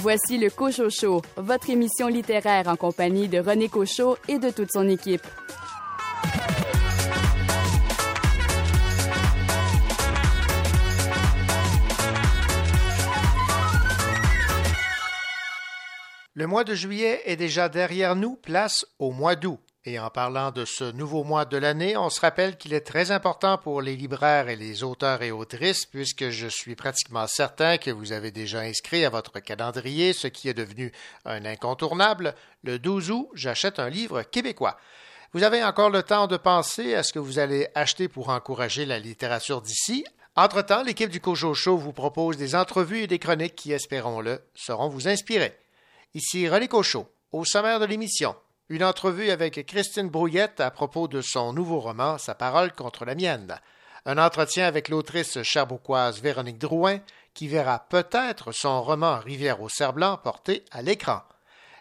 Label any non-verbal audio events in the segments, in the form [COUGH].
Voici le Cocho Show, votre émission littéraire en compagnie de René Cochot et de toute son équipe. Le mois de juillet est déjà derrière nous, place au mois d'août. Et en parlant de ce nouveau mois de l'année, on se rappelle qu'il est très important pour les libraires et les auteurs et autrices, puisque je suis pratiquement certain que vous avez déjà inscrit à votre calendrier ce qui est devenu un incontournable. Le 12 août, j'achète un livre québécois. Vous avez encore le temps de penser à ce que vous allez acheter pour encourager la littérature d'ici. Entre-temps, l'équipe du Cojo Show vous propose des entrevues et des chroniques qui, espérons-le, seront vous inspirer. Ici René Cochot. Au sommaire de l'émission, une entrevue avec Christine Brouillette à propos de son nouveau roman Sa parole contre la mienne. Un entretien avec l'autrice cherbouquoise Véronique Drouin qui verra peut-être son roman Rivière au cerf-blanc porté à l'écran.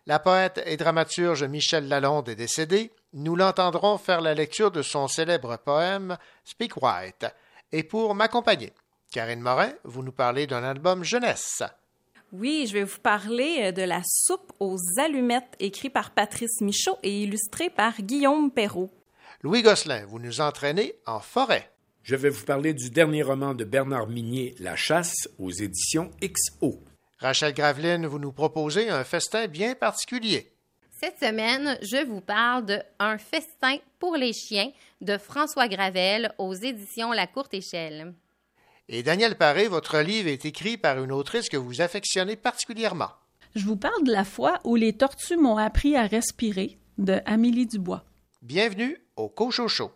La poète et dramaturge Michel Lalonde est décédée. Nous l'entendrons faire la lecture de son célèbre poème Speak White. Et pour m'accompagner, Karine Morin, vous nous parlez d'un album jeunesse. Oui, je vais vous parler euh, de La soupe aux allumettes, écrit par Patrice Michaud et illustré par Guillaume Perrault. Louis Gosselin, vous nous entraînez en forêt. Je vais vous parler du dernier roman de Bernard Minier, La chasse, aux éditions XO. Rachel Graveline, vous nous proposez un festin bien particulier. Cette semaine, je vous parle de Un festin pour les chiens de François Gravel aux éditions La Courte Échelle. Et Daniel Paré, votre livre est écrit par une autrice que vous affectionnez particulièrement. Je vous parle de la fois où les tortues m'ont appris à respirer de Amélie Dubois. Bienvenue au Cochocho.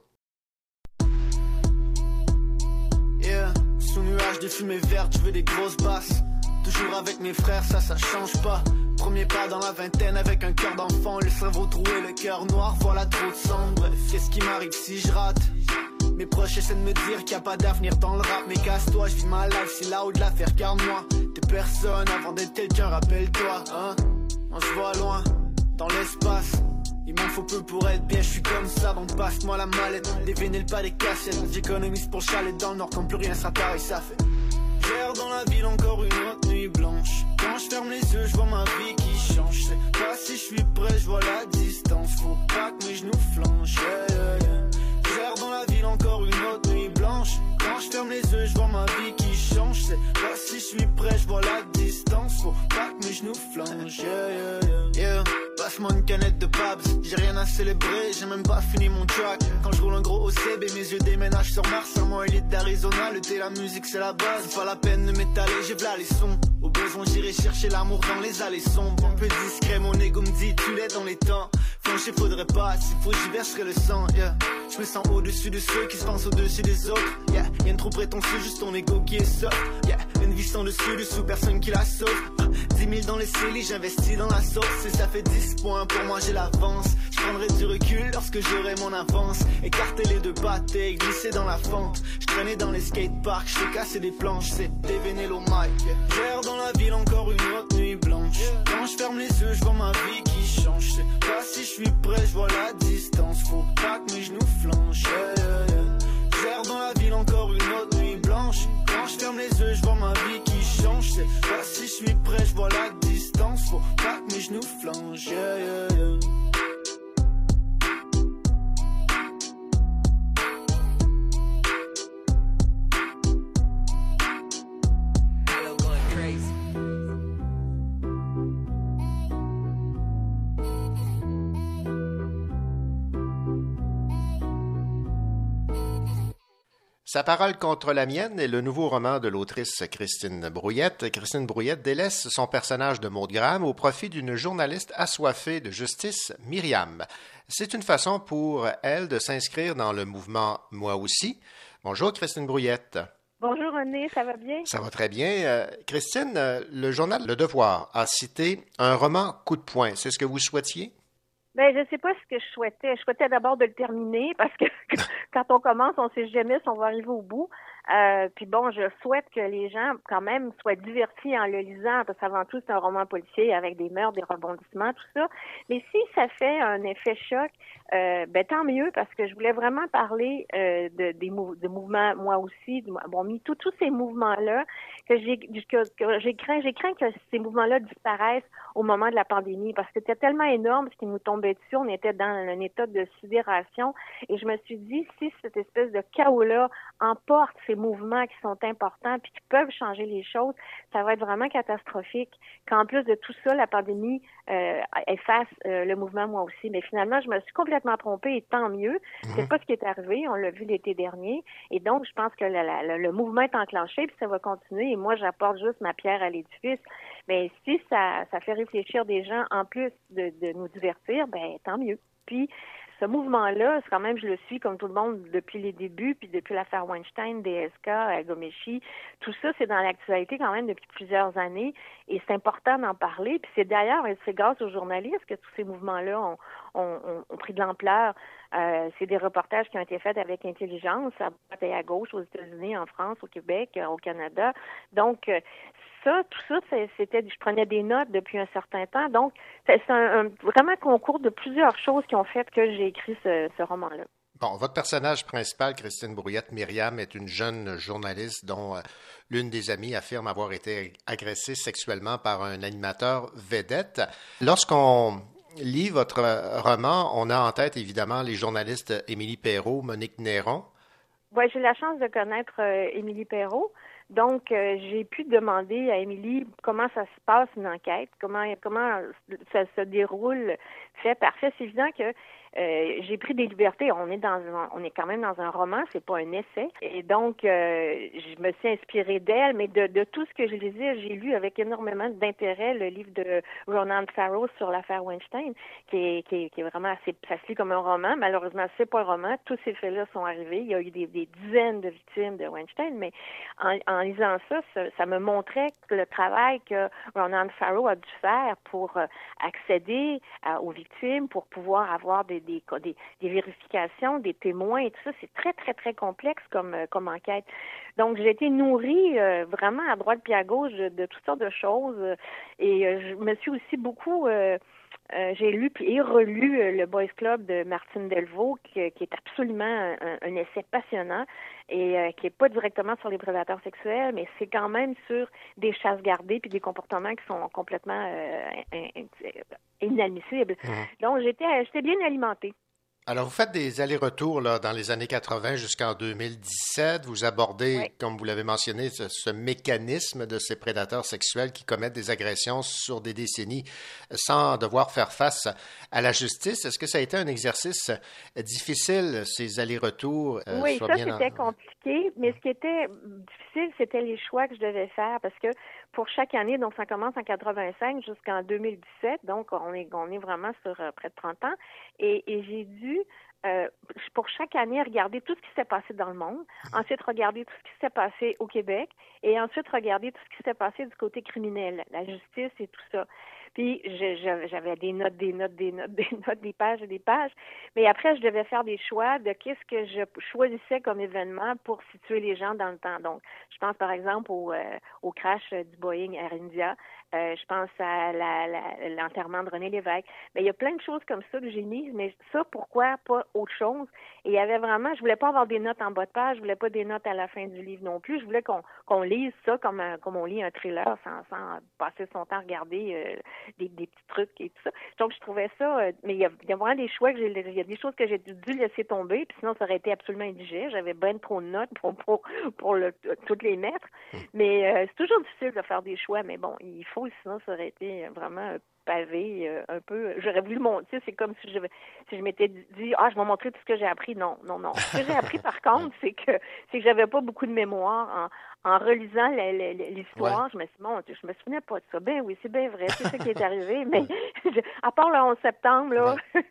Yeah, sous nuage de fumée verte, je veux des grosses basses. Toujours avec mes frères, ça, ça change pas. Premier pas dans la vingtaine avec un cœur d'enfant, le cerveau troué, le cœur noir, voilà trop de sang. Bref, qu'est-ce qui m'arrive si je rate mes proches essaient de me dire qu'il n'y a pas d'avenir dans le rap Mais casse-toi, je vis ma life, c'est là où de l'affaire car moi T'es personne avant d'être quelqu'un, rappelle-toi hein. On se voit loin, dans l'espace. Il m'en faut peu pour être bien, je suis comme ça, donc passe-moi la mallette. Des vinyles, pas des cassettes, j'économise pour chalet dans le nord Quand plus rien sera pareil, ça fait. J'erre dans la ville encore une autre nuit blanche. Quand je ferme les yeux, je vois ma vie qui change. Je sais pas si je suis prêt, je vois la distance. Faut pas que mes genoux flanchent la ville encore une autre nuit blanche Quand je ferme les yeux je vois ma vie qui change C'est pas si je suis prêt je vois la distance Faut pas que mes genoux flanchent yeah, yeah, yeah. yeah. Passe-moi une canette de j'ai rien à célébrer, j'ai même pas fini mon track. Quand je roule un gros OCB, mes yeux déménagent sur Mars, sur mon élite d'Arizona. Le thé, la musique, c'est la base, pas la peine de m'étaler, j'ai v'là les sons. Au besoin, j'irai chercher l'amour dans les allées sombres. Un peu discret, mon ego me dit, tu l'es dans les temps. Franchir, faudrait pas, s'il faut, j'y verserai le sang, yeah. Je me sens au-dessus de ceux qui se pensent au-dessus des autres, yeah. Y'a une trop prétentieux, juste ton ego qui est soft, yeah. Une vie sans dessus, dessous, personne qui la sauve. 10 000 dans les cellules, j'investis dans la sauce, et ça fait 10 points, pour moi j'ai l'avance. Je prendrai du recul lorsque j'aurai mon avance. Écarter les deux et glisser dans la fente. Je traînais dans les skateparks, je cassé des planches, c'est dévénélo Mike. J'erre dans la ville encore une autre nuit blanche. Quand je ferme les yeux, je vois ma vie qui change. Je pas si je suis prêt, je vois la distance. Faut pas que mes genoux flanchent. J'erre dans la ville encore une autre nuit blanche. Quand je ferme les yeux, je vois ma vie qui change. Sais pas si je suis prêt, je vois la distance. Faut pas que mes genoux flanchent. Yeah, yeah, yeah. Sa parole contre la mienne est le nouveau roman de l'autrice Christine Brouillette. Christine Brouillette délaisse son personnage de Maud Graham au profit d'une journaliste assoiffée de justice, Myriam. C'est une façon pour elle de s'inscrire dans le mouvement Moi aussi. Bonjour Christine Brouillette. Bonjour René, ça va bien? Ça va très bien. Euh, Christine, euh, le journal Le Devoir a cité un roman coup de poing. C'est ce que vous souhaitiez? Ben, je sais pas ce que je souhaitais. Je souhaitais d'abord de le terminer parce que [LAUGHS] quand on commence, on sait jamais si on va arriver au bout. Euh, puis bon, je souhaite que les gens, quand même, soient divertis en le lisant, parce qu'avant tout, c'est un roman policier avec des meurtres, des rebondissements, tout ça. Mais si ça fait un effet choc, euh, ben tant mieux, parce que je voulais vraiment parler euh, de, des de mouvements, moi aussi, bon, mis tous ces mouvements-là que j'ai que, j'ai craint, j'ai craint que ces mouvements-là disparaissent au moment de la pandémie, parce que c'était tellement énorme ce qui nous tombait dessus, on était dans un état de sidération, et je me suis dit, si cette espèce de chaos-là emporte ces mouvements qui sont importants puis qui peuvent changer les choses, ça va être vraiment catastrophique. Qu'en plus de tout ça, la pandémie euh, efface euh, le mouvement moi aussi. Mais finalement, je me suis complètement trompée et tant mieux. C'est mhm. pas ce qui est arrivé. On l'a vu l'été dernier. Et donc, je pense que le mouvement est enclenché puis ça va continuer. Et moi, j'apporte juste ma pierre à l'édifice. Mais si ça, ça fait réfléchir des gens en plus de, de nous divertir, ben tant mieux. Puis ce mouvement-là, c'est quand même, je le suis comme tout le monde depuis les débuts, puis depuis l'affaire Weinstein, DSK, Gomeshi, tout ça, c'est dans l'actualité quand même depuis plusieurs années, et c'est important d'en parler. Puis c'est d'ailleurs, c'est grâce aux journalistes que tous ces mouvements-là ont, pris de l'ampleur. Euh, c'est des reportages qui ont été faits avec intelligence, à droite et à gauche, aux États-Unis, en France, au Québec, au Canada. Donc, euh, ça, tout ça, c'était, je prenais des notes depuis un certain temps. Donc, c'est un, vraiment concours de plusieurs choses qui ont fait que j'ai écrit ce, roman-là. Bon, votre personnage principal, Christine Brouillette, Myriam, est une jeune journaliste dont euh, l'une des amies affirme avoir été agressée sexuellement par un animateur vedette. Lorsqu'on lit votre roman, on a en tête évidemment les journalistes Émilie Perrault, Monique Néron. Oui, j'ai la chance de connaître euh, Émilie Perrault. Donc, euh, j'ai pu demander à Émilie comment ça se passe une enquête, comment comment ça se déroule. Fait parfait. C'est évident que euh, j'ai pris des libertés. On est dans on est quand même dans un roman, c'est pas un essai. Et donc, euh, je me suis inspirée d'elle, mais de, de, tout ce que je lisais, j'ai lu avec énormément d'intérêt le livre de Ronan Farrow sur l'affaire Weinstein, qui est, qui est, vraiment assez, ça se lit comme un roman. Malheureusement, c'est pas un roman. Tous ces faits-là sont arrivés. Il y a eu des, des dizaines de victimes de Weinstein, mais en, en lisant ça, ça, me montrait le travail que Ronan Farrow a dû faire pour euh, accéder aux victimes, pour pouvoir avoir des des, des, vérifications, des témoins et tout ça. C'est très, très, très complexe comme, euh, comme enquête. Donc, j'ai été nourrie euh, vraiment à droite puis à gauche de, toutes sortes de choses. Et euh, je me suis aussi beaucoup... j'ai lu et relu le Boys Club de Martine Delvaux, qui, est absolument un, essai passionnant et qui n'est pas directement sur les prédateurs sexuels, mais c'est quand même sur des chasses gardées puis des comportements qui sont complètement inadmissible. Mhm. Donc, j'étais, j'étais bien alimentée. Alors, vous faites des allers-retours là, dans les années 80 jusqu'en 2017. Vous abordez, comme vous l'avez mentionné, ce, mécanisme de ces prédateurs sexuels qui commettent des agressions sur des décennies sans devoir faire face à la justice. Est-ce que ça a été un exercice difficile, ces allers-retours? Euh, oui, ça, c'était compliqué. Mais ce qui était difficile, c'était les choix que je devais faire parce que pour chaque année, donc ça commence en 85 jusqu'en 2017, donc on est, on est vraiment sur euh, près de 30 ans, et, j'ai dû euh, pour chaque année, regarder tout ce qui s'est passé dans le monde, ensuite regarder tout ce qui s'est passé au Québec, et ensuite regarder tout ce qui s'est passé du côté criminel, la justice et tout ça. Puis j'avais des notes, des notes, des notes, [LAUGHS] des notes, des pages et des pages. Mais après, je devais faire des choix de qu'est-ce que je choisissais comme événement pour situer les gens dans le temps. Donc, je pense par exemple au, euh, crash du Boeing Air India. Euh, je pense à l'enterrement de René Lévesque. Mais il y a plein de choses comme ça que j'ai mises, mais ça, pourquoi pas autre chose? Et il y avait vraiment, je voulais pas avoir des notes en bas de page, je voulais pas des notes à la fin du livre non plus. Je voulais qu'on lise ça comme, comme on lit un thriller sans, sans passer son temps à regarder euh, des, des, petits trucs et tout ça. Donc, je trouvais ça, euh, mais il y, a, il y a vraiment des choix que j'ai, il y a des choses que j'ai dû laisser tomber, puis sinon ça aurait été absolument indigeste. J'avais bien trop de notes pour, pour, pour le, toutes les mettre. Hum. Mais c'est toujours difficile de faire des choix, mais bon, il faut sinon ça aurait été vraiment pavé euh, un peu. J'aurais voulu montrer, c'est comme si je, si je m'étais dit ah je vais montrer tout ce que j'ai appris. Non, non, non. Ce que j'ai appris par [LAUGHS] contre, c'est que c'est que j'avais pas beaucoup de mémoire en, en relisant l'histoire. Je me suis dit, bon, je me souvenais pas de ça. Ben oui, c'est bien vrai, c'est ça qui est arrivé. [LAUGHS] Mais à part le 11 septembre là, [LAUGHS]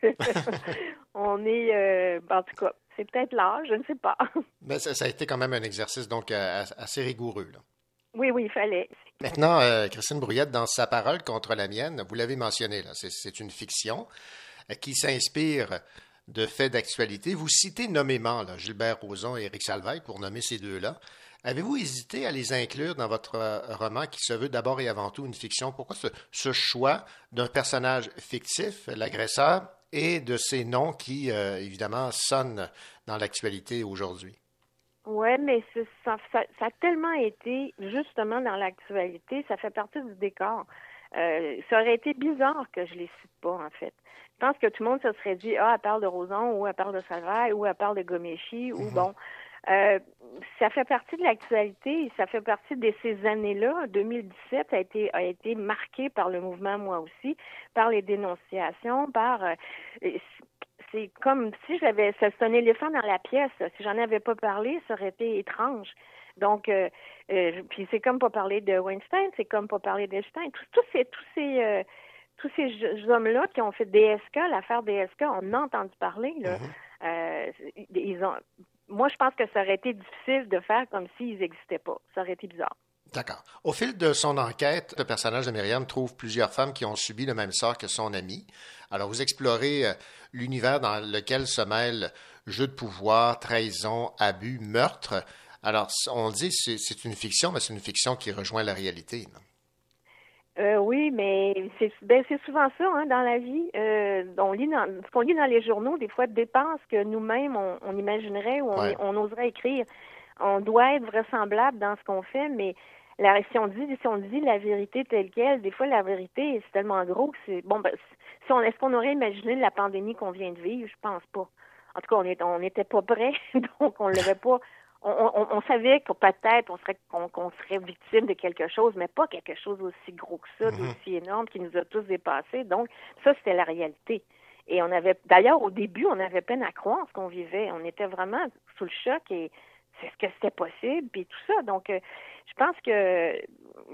on est euh, en tout cas, c'est peut-être là, je ne sais pas. Mais ça, ça, a été quand même un exercice donc euh, assez rigoureux là. Oui, oui, il fallait. Maintenant, euh, Christine Brouillette, dans sa parole contre la mienne, vous l'avez mentionné, c'est une fiction euh, qui s'inspire de faits d'actualité. Vous citez nommément Gilbert Rozon et Éric Salvaille, pour nommer ces deux-là. Avez-vous hésité à les inclure dans votre roman qui se veut d'abord et avant tout une fiction? Pourquoi ce, choix d'un personnage fictif, l'agresseur, et de ces noms qui, évidemment, sonnent dans l'actualité aujourd'hui? Oui, mais ça, ça, a tellement été justement dans l'actualité, ça fait partie du décor. Euh, ça aurait été bizarre que je les cite pas, en fait. Je pense que tout le monde se serait dit, ah, elle parle de Roson, ou elle parle de Salvaire, ou elle parle de Gomeshi, ou mhm. bon. Euh, ça fait partie de l'actualité, ça fait partie de ces années-là. 2017 a été a été marqué par le mouvement, moi aussi, par les dénonciations, par euh, c'est comme si j'avais c'est un éléphant dans la pièce. Si j'en avais pas parlé, ça aurait été étrange. Donc, euh, euh, puis c'est comme pas parler de Weinstein, c'est comme pas parler d'Einstein. Tous, ces, tous ces, euh, tous ces hommes-là qui ont fait DSK, l'affaire DSK, on a entendu parler. Là. Mm-hmm. ils ont, moi, je pense que ça aurait été difficile de faire comme s'ils n'existaient pas. Ça aurait été bizarre. D'accord. Au fil de son enquête, le personnage de Myriam trouve plusieurs femmes qui ont subi le même sort que son amie. Alors, vous explorez euh, l'univers dans lequel se mêlent jeux de pouvoir, trahison, abus, meurtre. Alors, on dit c'est c'est une fiction, mais c'est une fiction qui rejoint la réalité. Euh, oui, mais c'est ben, souvent ça hein, dans la vie. Euh, on lit dans, ce qu'on lit dans les journaux, des fois, dépend ce que nous-mêmes on, imaginerait ou on, oserait écrire. On doit être vraisemblable dans ce qu'on fait, mais la, si on dit si on dit la vérité telle qu'elle, des fois la vérité c'est tellement gros que c'est bon ben si on est-ce qu'on aurait imaginé la pandémie qu'on vient de vivre, je pense pas. En tout cas, on est on n'était pas prêt, [LAUGHS] donc on l'avait pas on, savait que peut-être on serait qu'on serait victime de quelque chose, mais pas quelque chose aussi gros que ça, mm-hmm. aussi énorme qui nous a tous dépassés. Donc ça c'était la réalité. Et on avait d'ailleurs au début on avait peine à croire ce qu'on vivait. On était vraiment sous le choc et c'est ce que c'était possible puis tout ça. Donc euh, je pense que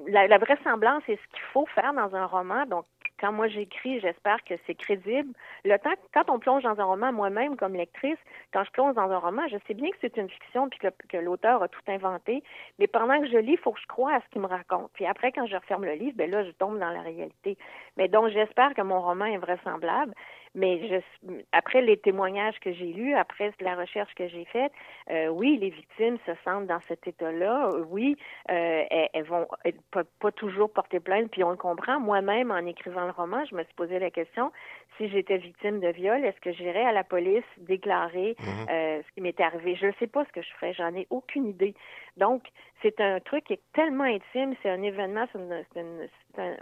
la, la vraisemblance c'est ce qu'il faut faire dans un roman. Donc quand moi j'écris, j'espère que c'est crédible. Le temps, quand on plonge dans un roman, moi-même comme lectrice, quand je plonge dans un roman, je sais bien que c'est une fiction puis que, l'auteur a tout inventé, mais pendant que je lis, il faut que je croie à ce qu'il me raconte. Puis après, quand je referme le livre, ben là, je tombe dans la réalité. Mais donc, j'espère que mon roman est vraisemblable. Mais je, après les témoignages que j'ai lus, après la recherche que j'ai faite, euh, oui, les victimes se sentent dans cet état-là. Oui, euh, elles, vont pas, toujours porter plainte, puis on le comprend. Moi-même, en écrivant le roman, je me suis posé la question si j'étais victime de viol, est-ce que j'irais à la police déclarer mhm. euh, ce qui m'était arrivé? Je ne sais pas ce que je ferais, j'en ai aucune idée. Donc, c'est un truc qui est tellement intime, c'est un événement, c'est une, une,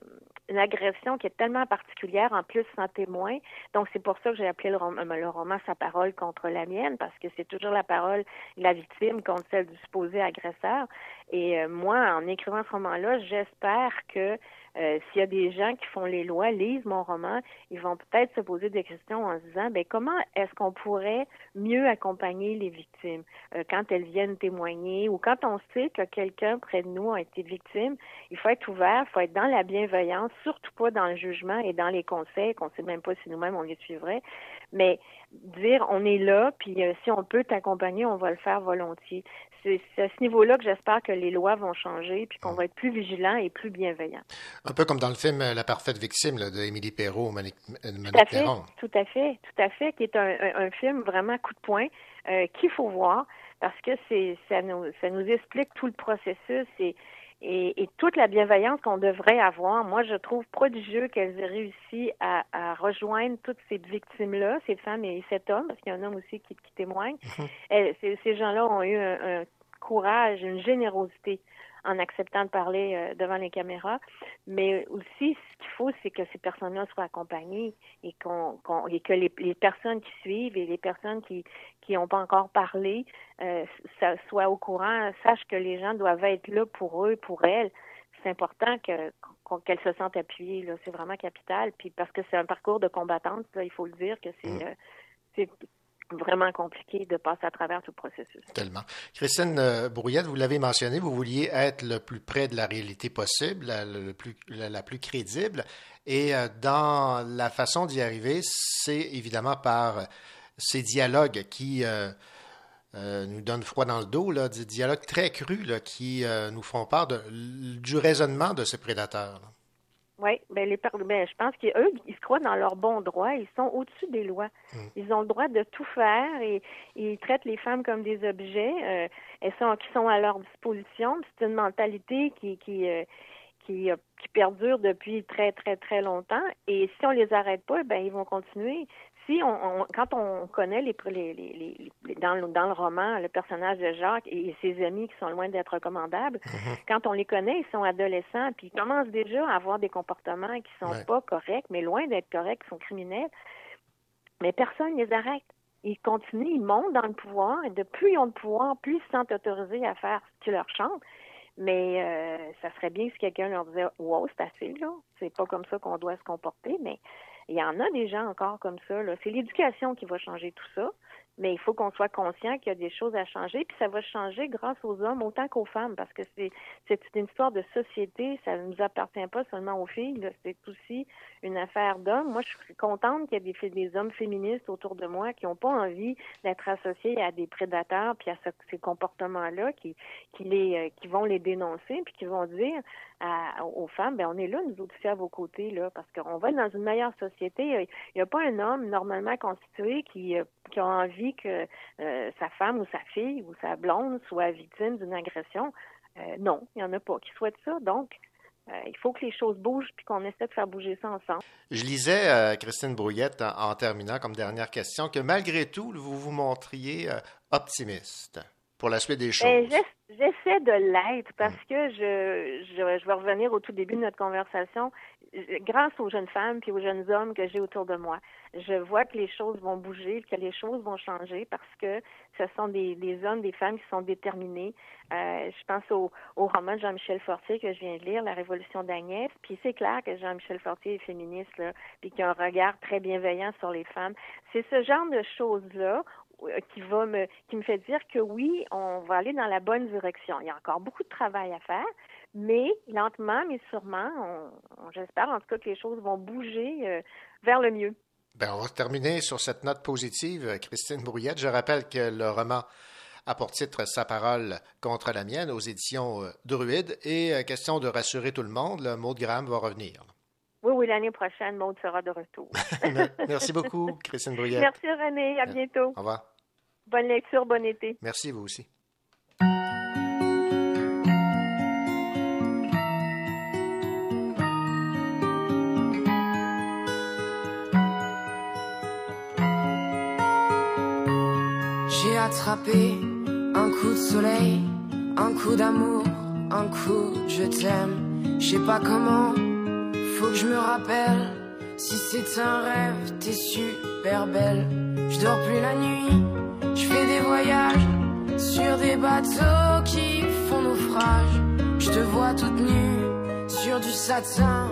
agression qui est tellement particulière, en plus sans témoin. Donc, c'est pour ça que j'ai appelé le, roman, le roman Sa parole contre la mienne, parce que c'est toujours la parole de la victime contre celle du supposé agresseur. Et euh, moi, en écrivant ce roman-là, j'espère que euh, s'il y a des gens qui font les lois, lisent mon roman, ils vont peut-être se poser des questions en se disant, ben comment est-ce qu'on pourrait mieux accompagner les victimes? Euh, quand elles viennent témoigner ou quand on sait que quelqu'un près de nous a été victime, il faut être ouvert, il faut être dans la bienveillance, surtout pas dans le jugement et dans les conseils qu'on sait même pas si nous-mêmes on les suivrait, mais dire on est là, puis euh, si on peut t'accompagner, on va le faire volontiers c'est à ce niveau-là que j'espère que les lois vont changer puis qu'on va être plus vigilants et plus bienveillants. Un peu comme dans le film La parfaite victime d'Émilie Perrault, Monique, euh, tout à fait, Tout à fait, tout à fait, qui est un, film vraiment coup de poing euh, qu'il faut voir parce que c'est ça nous ça nous explique tout le processus et et, toute la bienveillance qu'on devrait avoir. Moi, je trouve prodigieux qu'elles aient réussi à, rejoindre toutes ces victimes-là, ces femmes et cet homme, parce qu'il y a un homme aussi qui, témoigne. Mhm. ces, gens-là ont eu un, courage, une générosité en acceptant de parler euh, devant les caméras. Mais aussi, ce qu'il faut, c'est que ces personnes-là soient accompagnées et, qu'on, et que les, personnes qui suivent et les personnes qui qui n'ont pas encore parlé euh, soient au courant, sachent que les gens doivent être là pour eux, pour elles. C'est important que, qu'elles se sentent appuyées. Là. C'est vraiment capital. Puis parce que c'est un parcours de combattante, il faut le dire que c'est, mm. euh, c'est vraiment compliqué de passer à travers tout le processus. Tellement. Christine euh, Brouillette, vous l'avez mentionné, vous vouliez être le plus près de la réalité possible, la, le plus, la, plus crédible. Et euh, dans la façon d'y arriver, c'est évidemment par ces dialogues qui euh, nous donnent froid dans le dos, là, des dialogues très crus là, qui nous font part du raisonnement de ces prédateurs. Oui, ben les ben, je pense qu'eux, ils se croient dans leur bon droit. Ils sont au-dessus des lois. Mm. Ils ont le droit de tout faire et, ils traitent les femmes comme des objets. Euh, elles sont, qui sont à leur disposition. C'est une mentalité qui qui euh, qui, euh, qui perdure depuis très très très longtemps. Et si on les arrête pas, ben ils vont continuer si on, quand on connaît les, les, les, dans, le, dans le roman le personnage de Jacques et ses amis qui sont loin d'être recommandables, mhm. quand on les connaît, ils sont adolescents, puis ils commencent déjà à avoir des comportements qui sont pas corrects, mais loin d'être corrects, qui sont criminels. Mais personne ne les arrête. Ils continuent, ils montent dans le pouvoir, et de plus ils ont de pouvoir, plus ils se sentent autorisés à faire ce qui leur chante. Mais euh, ça serait bien si quelqu'un leur disait Wow, c'est assez, là. C'est pas comme ça qu'on doit se comporter, mais il y en a des gens encore comme ça. C'est l'éducation qui va changer tout ça. Mais il faut qu'on soit conscient qu'il y a des choses à changer, puis ça va changer grâce aux hommes autant qu'aux femmes, parce que c'est une histoire de société, ça ne nous appartient pas seulement aux filles, c'est aussi une affaire d'hommes. Moi, je suis contente qu'il y ait des, des hommes féministes autour de moi qui n'ont pas envie d'être associés à des prédateurs puis à ces comportements-là, qui qui les euh, qui vont les dénoncer puis qui vont dire aux femmes, ben on est là, nous aussi à vos côtés, là, parce qu'on va être dans une meilleure société. Il n'y a, pas un homme normalement constitué qui, euh, qui a envie que euh, sa femme ou sa fille ou sa blonde soit victime d'une agression. Euh, non, il n'y en a pas qui souhaitent ça. Donc, il faut que les choses bougent puis qu'on essaie de faire bouger ça ensemble. Je lisais, Christine Brouillette, en, terminant comme dernière question, que malgré tout, vous vous montriez optimiste pour la suite des ben, choses. J'essaie de l'être parce que je, je, je, vais revenir au tout début de notre conversation. Grâce aux jeunes femmes puis aux jeunes hommes que j'ai autour de moi, je vois que les choses vont bouger, que les choses vont changer parce que ce sont des, des hommes, des femmes qui sont déterminés. Euh, je pense au, au roman de Jean-Michel Fortier que je viens de lire, La Révolution d'Agnès. Puis c'est clair que Jean-Michel Fortier est féministe là, puis qu'il a un regard très bienveillant sur les femmes. C'est ce genre de choses-là qui va me qui me fait dire que oui, on va aller dans la bonne direction. Il y a encore beaucoup de travail à faire, mais lentement, mais sûrement, j'espère en tout cas que les choses vont bouger euh, vers le mieux. Ben, on va terminer sur cette note positive, Christine Brouillette. Je rappelle que le roman a pour titre Sa parole contre la mienne aux éditions euh, Druide et question de rassurer tout le monde, le mot de Graham va revenir. L'année prochaine, Maud sera de retour. [LAUGHS] Merci beaucoup, Christine Brouillette. Merci, René. À bientôt. Au revoir. Bonne lecture, bon été. Merci, vous aussi. J'ai attrapé un coup de soleil, un coup d'amour, un coup de je t'aime. Je sais pas comment, faut que je me rappelle. Si c'est un rêve, t'es super belle. Je dors plus la nuit je fais des voyages sur des bateaux qui font naufrage. Je te vois toute nue sur du satin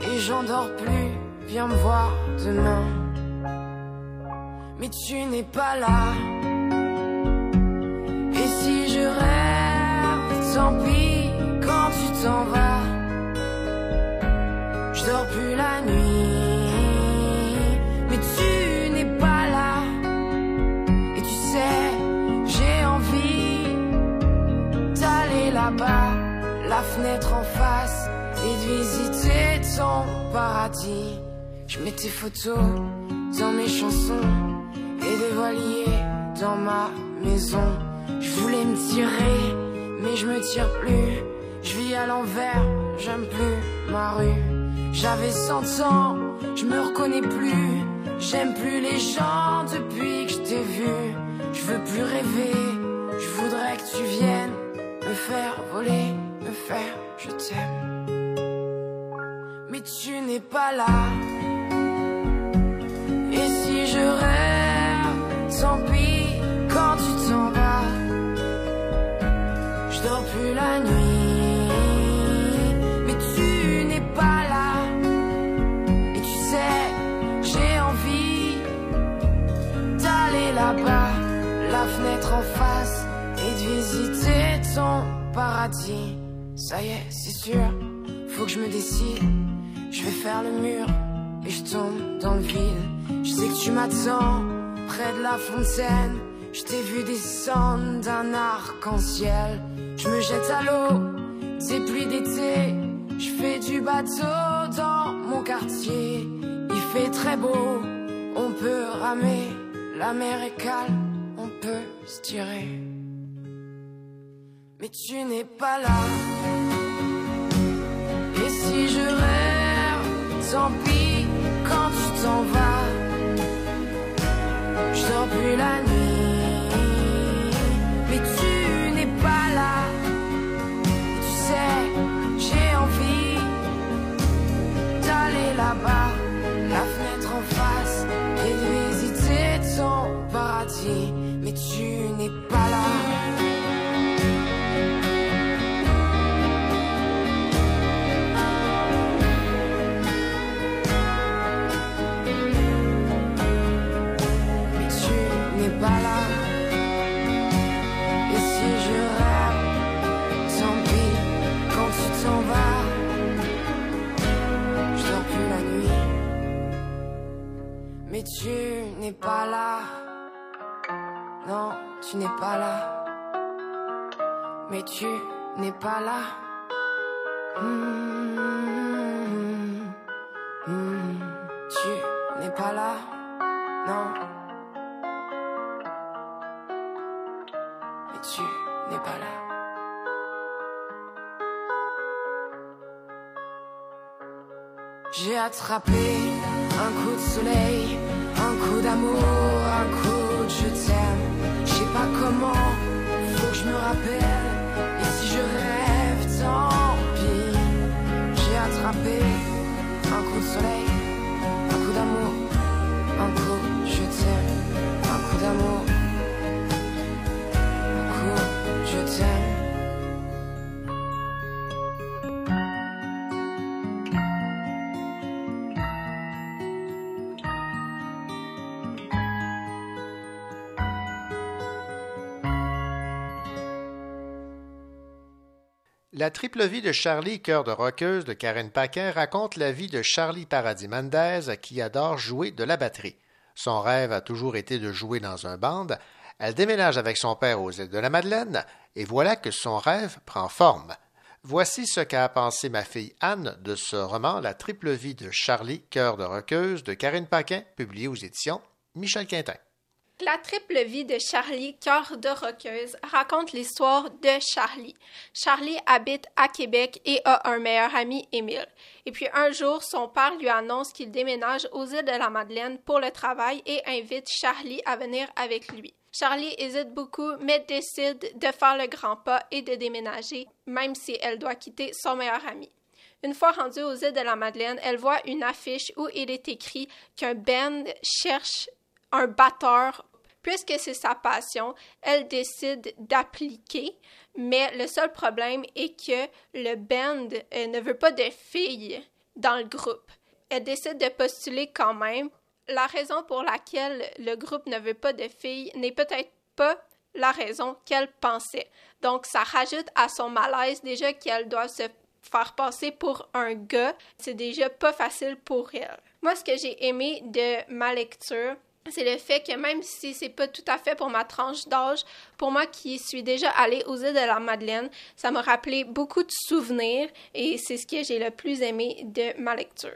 et j'en dors plus. Viens me voir demain. Mais tu n'es pas là. Et si je rêve, tant pis quand tu t'en vas. Dors plus la nuit. Mais tu là-bas, la fenêtre en face, et de visiter ton paradis. Je mets tes photos dans mes chansons et des voiliers dans ma maison. Je voulais me tirer, mais je me tire plus. Je vis à l'envers, j'aime plus ma rue. J'avais 100 ans, je me reconnais plus. J'aime plus les gens depuis que je t'ai vu. Je veux plus rêver, je voudrais que tu viennes me faire voler, me faire je t'aime. Mais tu n'es pas là. Et si je rêve, tant pis la fenêtre en face et de visiter paradis. Ça y est, c'est sûr, faut que je me décide. Je vais faire le mur et je tombe dans le vide. Je sais que tu m'attends près de la fontaine. Je t'ai vu descendre d'un arc-en-ciel. Je me jette à l'eau, des pluies d'été. Je fais du bateau dans mon quartier, il fait très beau, on peut ramer, la mer est calme, on peut se tirer. Mais tu n'es pas là. Et si je rêve, tant pis quand tu t'en vas. Je dors plus la nuit, mais tu n'es pas là. Tu sais, j'ai envie d'aller là-bas, Tu n'es pas là. Non, tu n'es pas là. Mais tu n'es pas là. Hmm, hmm, Tu n'es pas là. Non. Mais tu n'es pas là. J'ai attrapé un coup de soleil, un coup d'amour, un coup de je t'aime. Je sais pas comment, faut que je me rappelle. Et si je rêve, tant pis. J'ai attrapé un coup de soleil, un coup d'amour, un coup de je t'aime, un coup d'amour, un coup de je t'aime. La triple vie de Charlie, cœur de roqueuse de Karen Paquin raconte la vie de Charlie Paradis Mendez qui adore jouer de la batterie. Son rêve a toujours été de jouer dans un band. Elle déménage avec son père aux îles de la Madeleine et voilà que son rêve prend forme. Voici ce qu'a pensé ma fille Anne de ce roman La triple vie de Charlie, cœur de roqueuse de Karine Paquin, publié aux éditions Michel Quintin. La triple vie de Charlie, cœur de roqueuse, raconte l'histoire de Charlie. Charlie habite à Québec et a un meilleur ami, Émile. Et puis un jour, son père lui annonce qu'il déménage aux îles de la Madeleine pour le travail et invite Charlie à venir avec lui. Charlie hésite beaucoup, mais décide de faire le grand pas et de déménager, même si elle doit quitter son meilleur ami. Une fois rendue aux îles de la Madeleine, elle voit une affiche où il est écrit qu'un band cherche un batteur. Puisque c'est sa passion, elle décide d'appliquer, mais le seul problème est que le band euh, ne veut pas de filles dans le groupe. Elle décide de postuler quand même. La raison pour laquelle le groupe ne veut pas de filles n'est peut-être pas la raison qu'elle pensait. Donc ça rajoute à son malaise déjà qu'elle doit se faire passer pour un gars. C'est déjà pas facile pour elle. Moi, ce que j'ai aimé de ma lecture, c'est le fait que même si c'est pas tout à fait pour ma tranche d'âge, pour moi qui suis déjà allée aux îles de la Madeleine, ça m'a rappelé beaucoup de souvenirs et c'est ce que j'ai le plus aimé de ma lecture.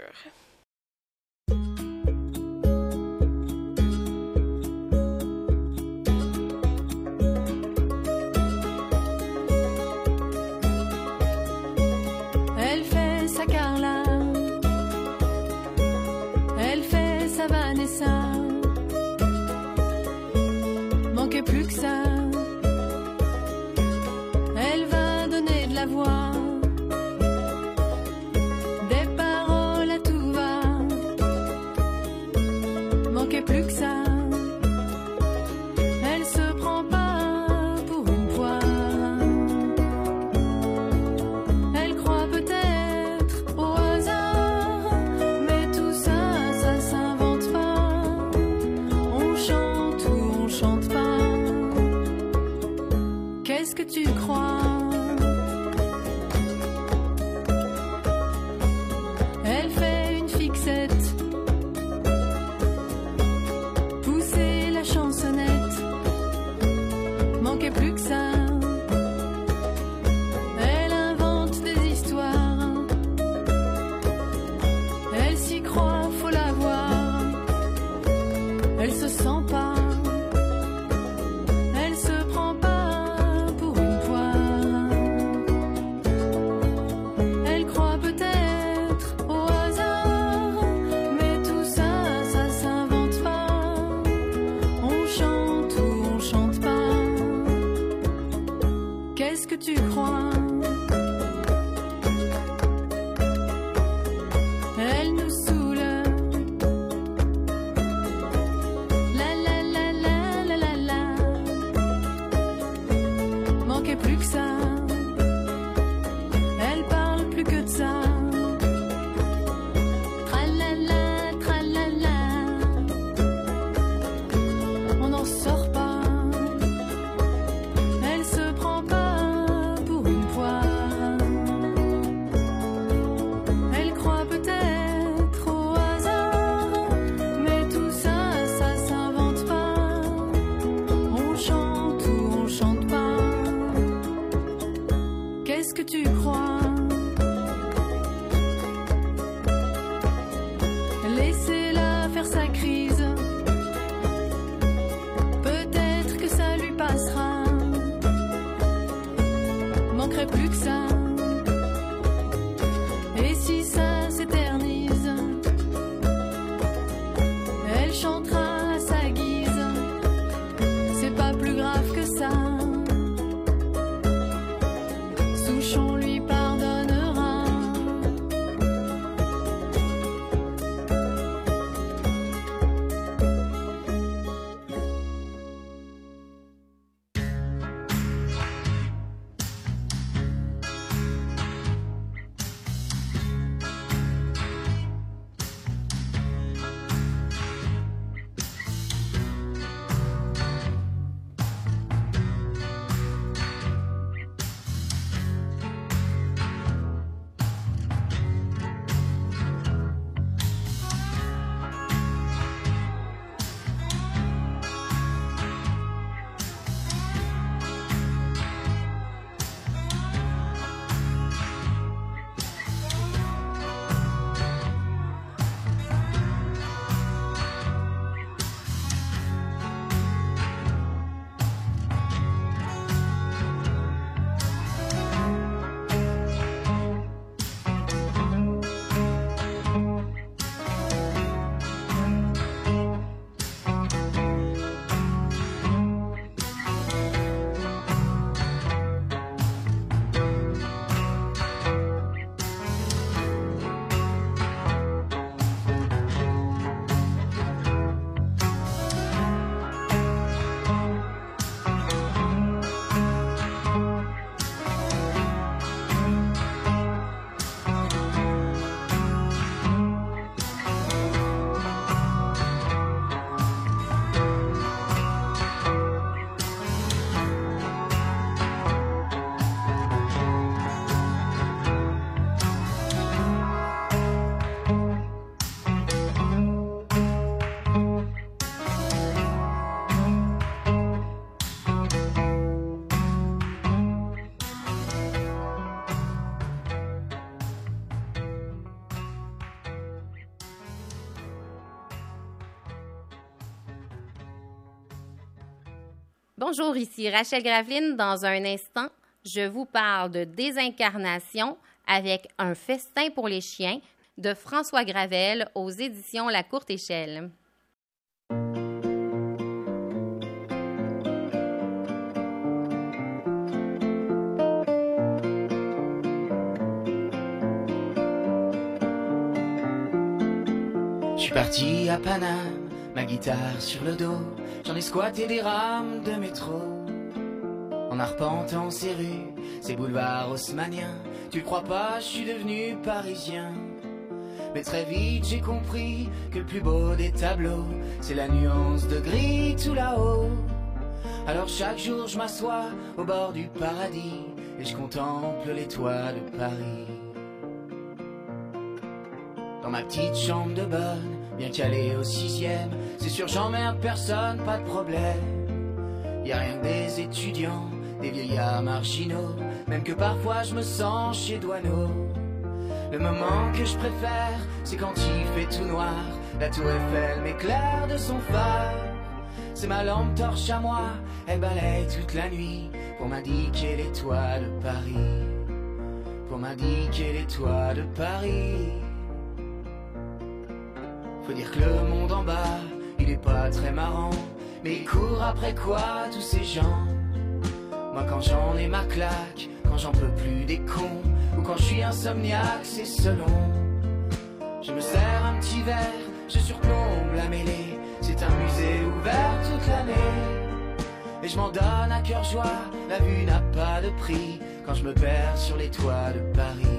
Bonjour, ici Rachel Graveline. Dans un instant, je vous parle de désincarnation avec un festin pour les chiens de François Gravel aux éditions La Courte Échelle. Je suis parti à Paname, ma guitare sur le dos. J'en ai squatté des rames de métro. En arpentant ces rues, ces boulevards haussmanniens. Tu crois pas, je suis devenu parisien. Mais très vite j'ai compris que le plus beau des tableaux, c'est la nuance de gris tout là-haut. Alors chaque jour je m'assois au bord du paradis et je contemple les toits de Paris. Dans ma petite chambre de bonne, bien calée au sixième, c'est sûr j'emmerde personne, pas de problème. Y a rien que des étudiants, des vieillards marginaux, même que parfois je me sens chez Douaneau. Le moment que je préfère, c'est quand il fait tout noir, la tour Eiffel m'éclaire de son phare. C'est ma lampe torche à moi, elle balaye toute la nuit pour m'indiquer les toits de Paris. Pour m'indiquer les toits de Paris. Faut dire que le monde en bas, il est pas très marrant. Mais il court après quoi tous ces gens? Moi quand j'en ai ma claque, quand j'en peux plus des cons, ou quand je suis insomniaque, c'est selon. Je me sers un petit verre, je surplombe la mêlée. C'est un musée ouvert toute l'année. Et je m'en donne à cœur joie, la vue n'a pas de prix quand je me perds sur les toits de Paris.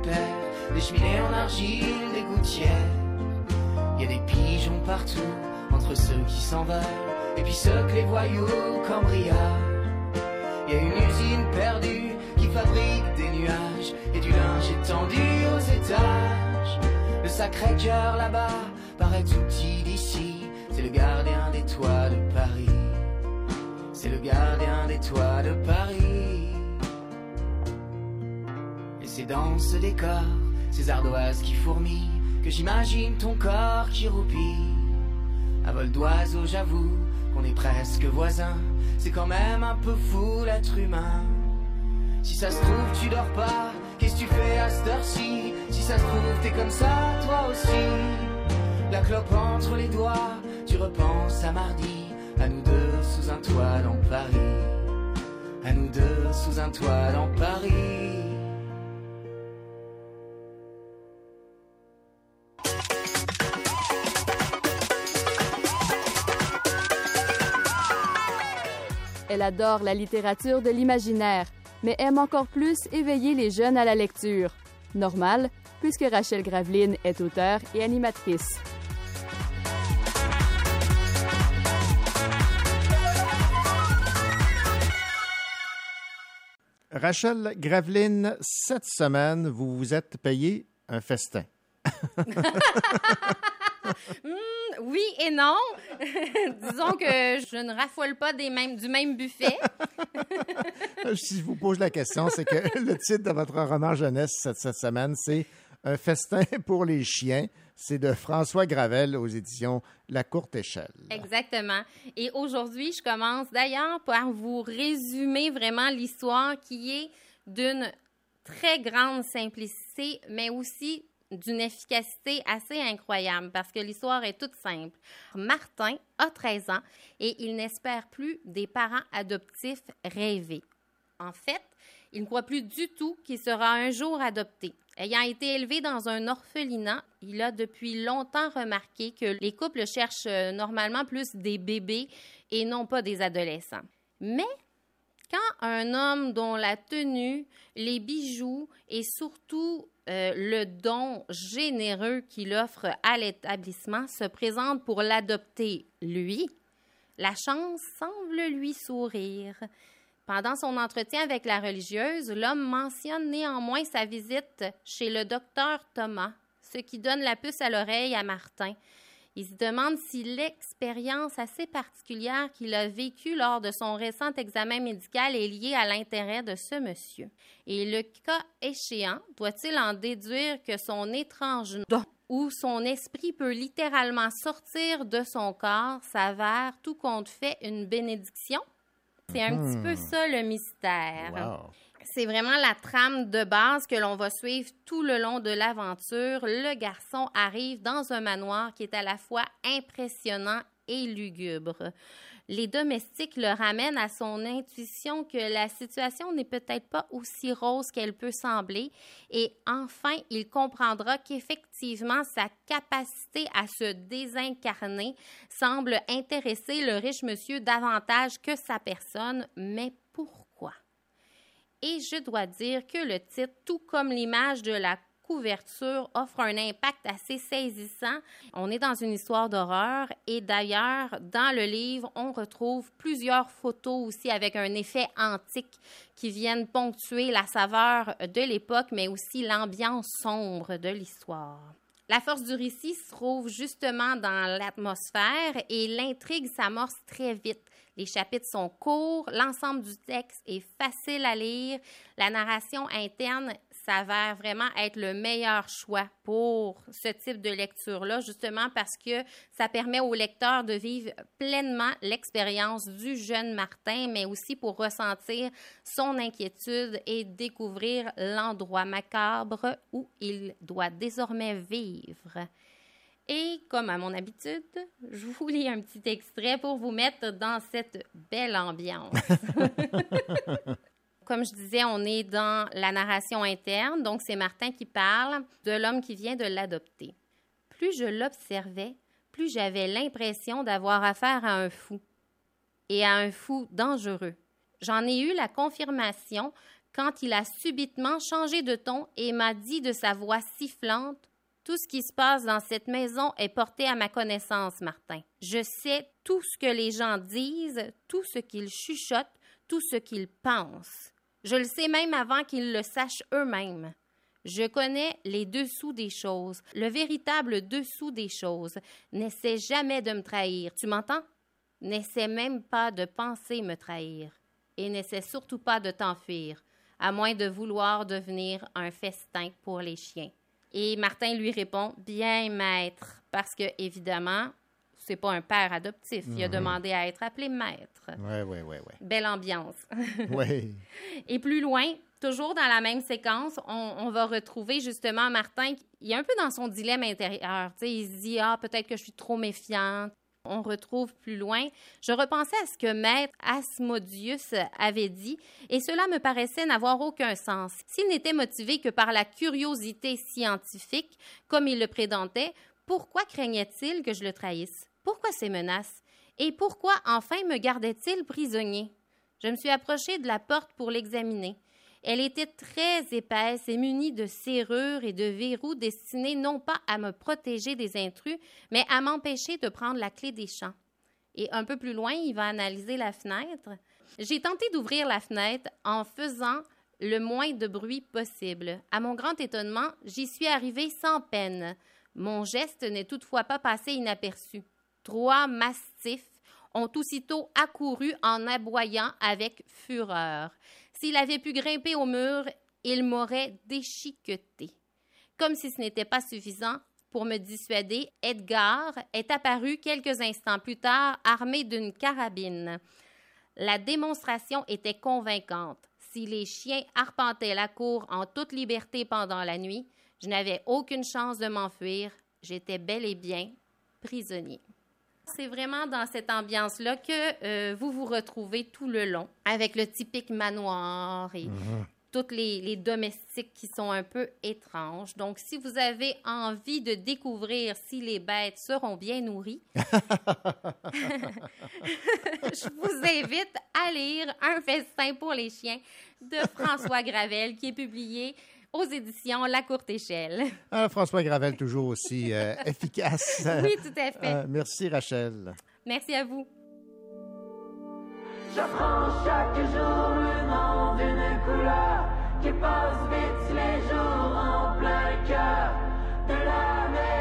Des cheminées en argile, des gouttières. Y a des pigeons partout, entre ceux qui s'en veulent, et puis ceux que les voyous cambriolent. Y a une usine perdue qui fabrique des nuages et du linge étendu aux étages. Le sacré cœur là-bas paraît tout petit d'ici, c'est le gardien des toits de Paris. C'est le gardien des toits de Paris. C'est dans ce décor, ces ardoises qui fourmillent, que j'imagine ton corps qui roupille. À vol d'oiseau, j'avoue qu'on est presque voisins. C'est quand même un peu fou l'être humain. Si ça se trouve, tu dors pas, qu'est-ce que tu fais à cette heure-ci? Si ça se trouve, t'es comme ça, toi aussi. La clope entre les doigts, tu repenses à mardi, à nous deux sous un toit dans Paris. À nous deux sous un toit dans Paris. Elle adore la littérature de l'imaginaire, mais aime encore plus éveiller les jeunes à la lecture. Normal, puisque Rachel Graveline est auteure et animatrice. Rachel Graveline, cette semaine, vous vous êtes payé un festin. [LAUGHS] [LAUGHS] Oui et non. [LAUGHS] Disons que je ne raffole pas des mêmes, du même buffet. [LAUGHS] si je vous pose la question, c'est que [LAUGHS] le titre de votre roman jeunesse cette, cette semaine, c'est Un festin pour les chiens. C'est de François Gravel aux éditions La Courte Échelle. Exactement. Et aujourd'hui, je commence d'ailleurs par vous résumer vraiment l'histoire qui est d'une très grande simplicité, mais aussi d'une efficacité assez incroyable parce que l'histoire est toute simple. Martin a 13 ans et il n'espère plus des parents adoptifs rêvés. En fait, il ne croit plus du tout qu'il sera un jour adopté. Ayant été élevé dans un orphelinat, il a depuis longtemps remarqué que les couples cherchent euh, normalement plus des bébés et non pas des adolescents. Mais quand un homme dont la tenue, les bijoux et surtout euh, le don généreux qu'il offre à l'établissement se présente pour l'adopter, lui, la chance semble lui sourire. Pendant son entretien avec la religieuse, l'homme mentionne néanmoins sa visite chez le docteur Thomas, ce qui donne la puce à l'oreille à Martin. Il se demande si l'expérience assez particulière qu'il a vécue lors de son récent examen médical est liée à l'intérêt de ce monsieur. Et le cas échéant, doit-il en déduire que son étrange don où son esprit peut littéralement sortir de son corps s'avère tout compte fait une bénédiction? C'est un petit peu ça le mystère. C'est vraiment la trame de base que l'on va suivre tout le long de l'aventure. Le garçon arrive dans un manoir qui est à la fois impressionnant et lugubre. Les domestiques le ramènent à son intuition que la situation n'est peut-être pas aussi rose qu'elle peut sembler et enfin il comprendra qu'effectivement sa capacité à se désincarner semble intéresser le riche monsieur davantage que sa personne, mais? Et je dois dire que le titre, tout comme l'image de la couverture offre un impact assez saisissant. On est dans une histoire d'horreur et d'ailleurs, dans le livre, on retrouve plusieurs photos aussi avec un effet antique qui viennent ponctuer la saveur de l'époque, mais aussi l'ambiance sombre de l'histoire. La force du récit se trouve justement dans l'atmosphère et l'intrigue s'amorce très vite. Les chapitres sont courts, l'ensemble du texte est facile à lire, la narration interne s'avère vraiment être le meilleur choix pour ce type de lecture-là, justement parce que ça permet au lecteur de vivre pleinement l'expérience du jeune Martin, mais aussi pour ressentir son inquiétude et découvrir l'endroit macabre où il doit désormais vivre. Et comme à mon habitude, je vous lis un petit extrait pour vous mettre dans cette belle ambiance. [LAUGHS] Comme je disais, on est dans la narration interne, donc c'est Martin qui parle de l'homme qui vient de l'adopter. Plus je l'observais, plus j'avais l'impression d'avoir affaire à un fou, et à un fou dangereux. J'en ai eu la confirmation quand il a subitement changé de ton et m'a dit de sa voix sifflante Tout ce qui se passe dans cette maison est porté à ma connaissance, Martin. Je sais tout ce que les gens disent, tout ce qu'ils chuchotent, tout ce qu'ils pensent. Je le sais même avant qu'ils le sachent eux-mêmes. Je connais les dessous des choses, le véritable dessous des choses. N'essaie jamais de me trahir, tu m'entends? N'essaie même pas de penser me trahir. Et n'essaie surtout pas de t'enfuir, à moins de vouloir devenir un festin pour les chiens. Et Martin lui répond Bien, maître, parce que, évidemment, c'est pas un père adoptif. Il a Mhm. demandé à être appelé maître. Oui, oui, oui, oui. Belle ambiance. [LAUGHS] Oui. Et plus loin, toujours dans la même séquence, on, on va retrouver justement Martin. Il est un peu dans son dilemme intérieur. Il se dit Ah, peut-être que je suis trop méfiante. On retrouve plus loin. Je repensais à ce que Maître Asmodius avait dit, et cela me paraissait n'avoir aucun sens. S'il n'était motivé que par la curiosité scientifique, comme il le présentait, pourquoi craignait-il que je le trahisse? Pourquoi ces menaces? Et pourquoi enfin me gardait-il prisonnier? Je me suis approchée de la porte pour l'examiner. Elle était très épaisse et munie de serrures et de verrous destinés non pas à me protéger des intrus, mais à m'empêcher de prendre la clé des champs. Et un peu plus loin, il va analyser la fenêtre. J'ai tenté d'ouvrir la fenêtre en faisant le moins de bruit possible. À mon grand étonnement, j'y suis arrivée sans peine. Mon geste n'est toutefois pas passé inaperçu. Trois mastifs ont aussitôt accouru en aboyant avec fureur. S'il avait pu grimper au mur, il m'aurait déchiqueté. Comme si ce n'était pas suffisant pour me dissuader, Edgar est apparu quelques instants plus tard armé d'une carabine. La démonstration était convaincante. Si les chiens arpentaient la cour en toute liberté pendant la nuit, je n'avais aucune chance de m'enfuir. J'étais bel et bien prisonnier. C'est vraiment dans cette ambiance-là que euh, vous vous retrouvez tout le long, avec le typique manoir et toutes les, les domestiques qui sont un peu étranges. Donc, si vous avez envie de découvrir si les bêtes seront bien nourries, [LAUGHS] je vous invite à lire Un festin pour les chiens de François Gravel, qui est publié aux éditions La Courte Échelle. [LAUGHS] Ah, François Gravel, toujours aussi euh, [LAUGHS] efficace. Oui, tout à fait. Euh, merci, Rachel. Merci à vous. J'apprends chaque jour le nom d'une couleur qui passe vite les jours en plein cœur de l'Amérique America.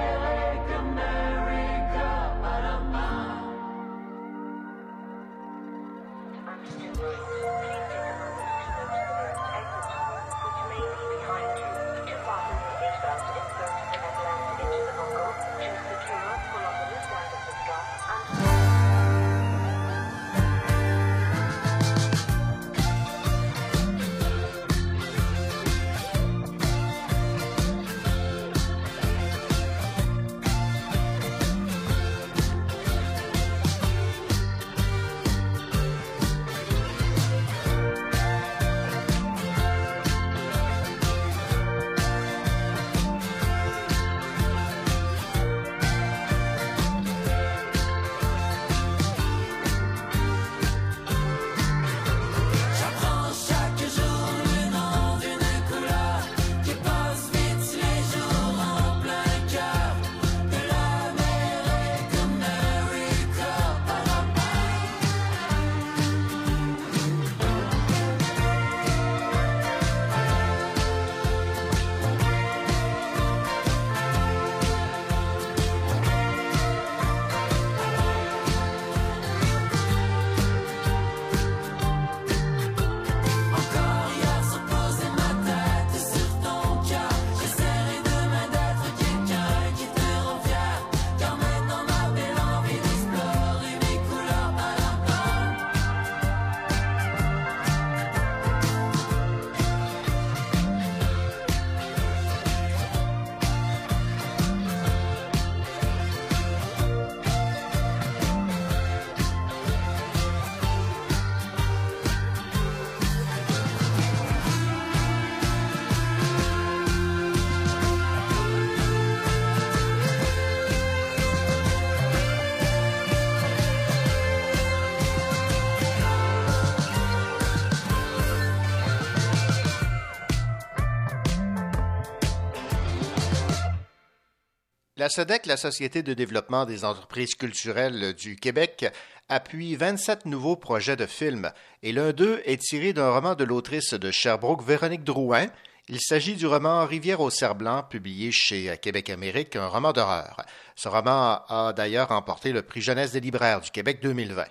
La SEDEC, la Société de développement des entreprises culturelles du Québec, appuie 27 nouveaux projets de films et l'un d'eux est tiré d'un roman de l'autrice de Sherbrooke, Véronique Drouin. Il s'agit du roman Rivière au cerf blanc, publié chez Québec Amérique, un roman d'horreur. Ce roman a d'ailleurs remporté le prix Jeunesse des libraires du Québec 2020.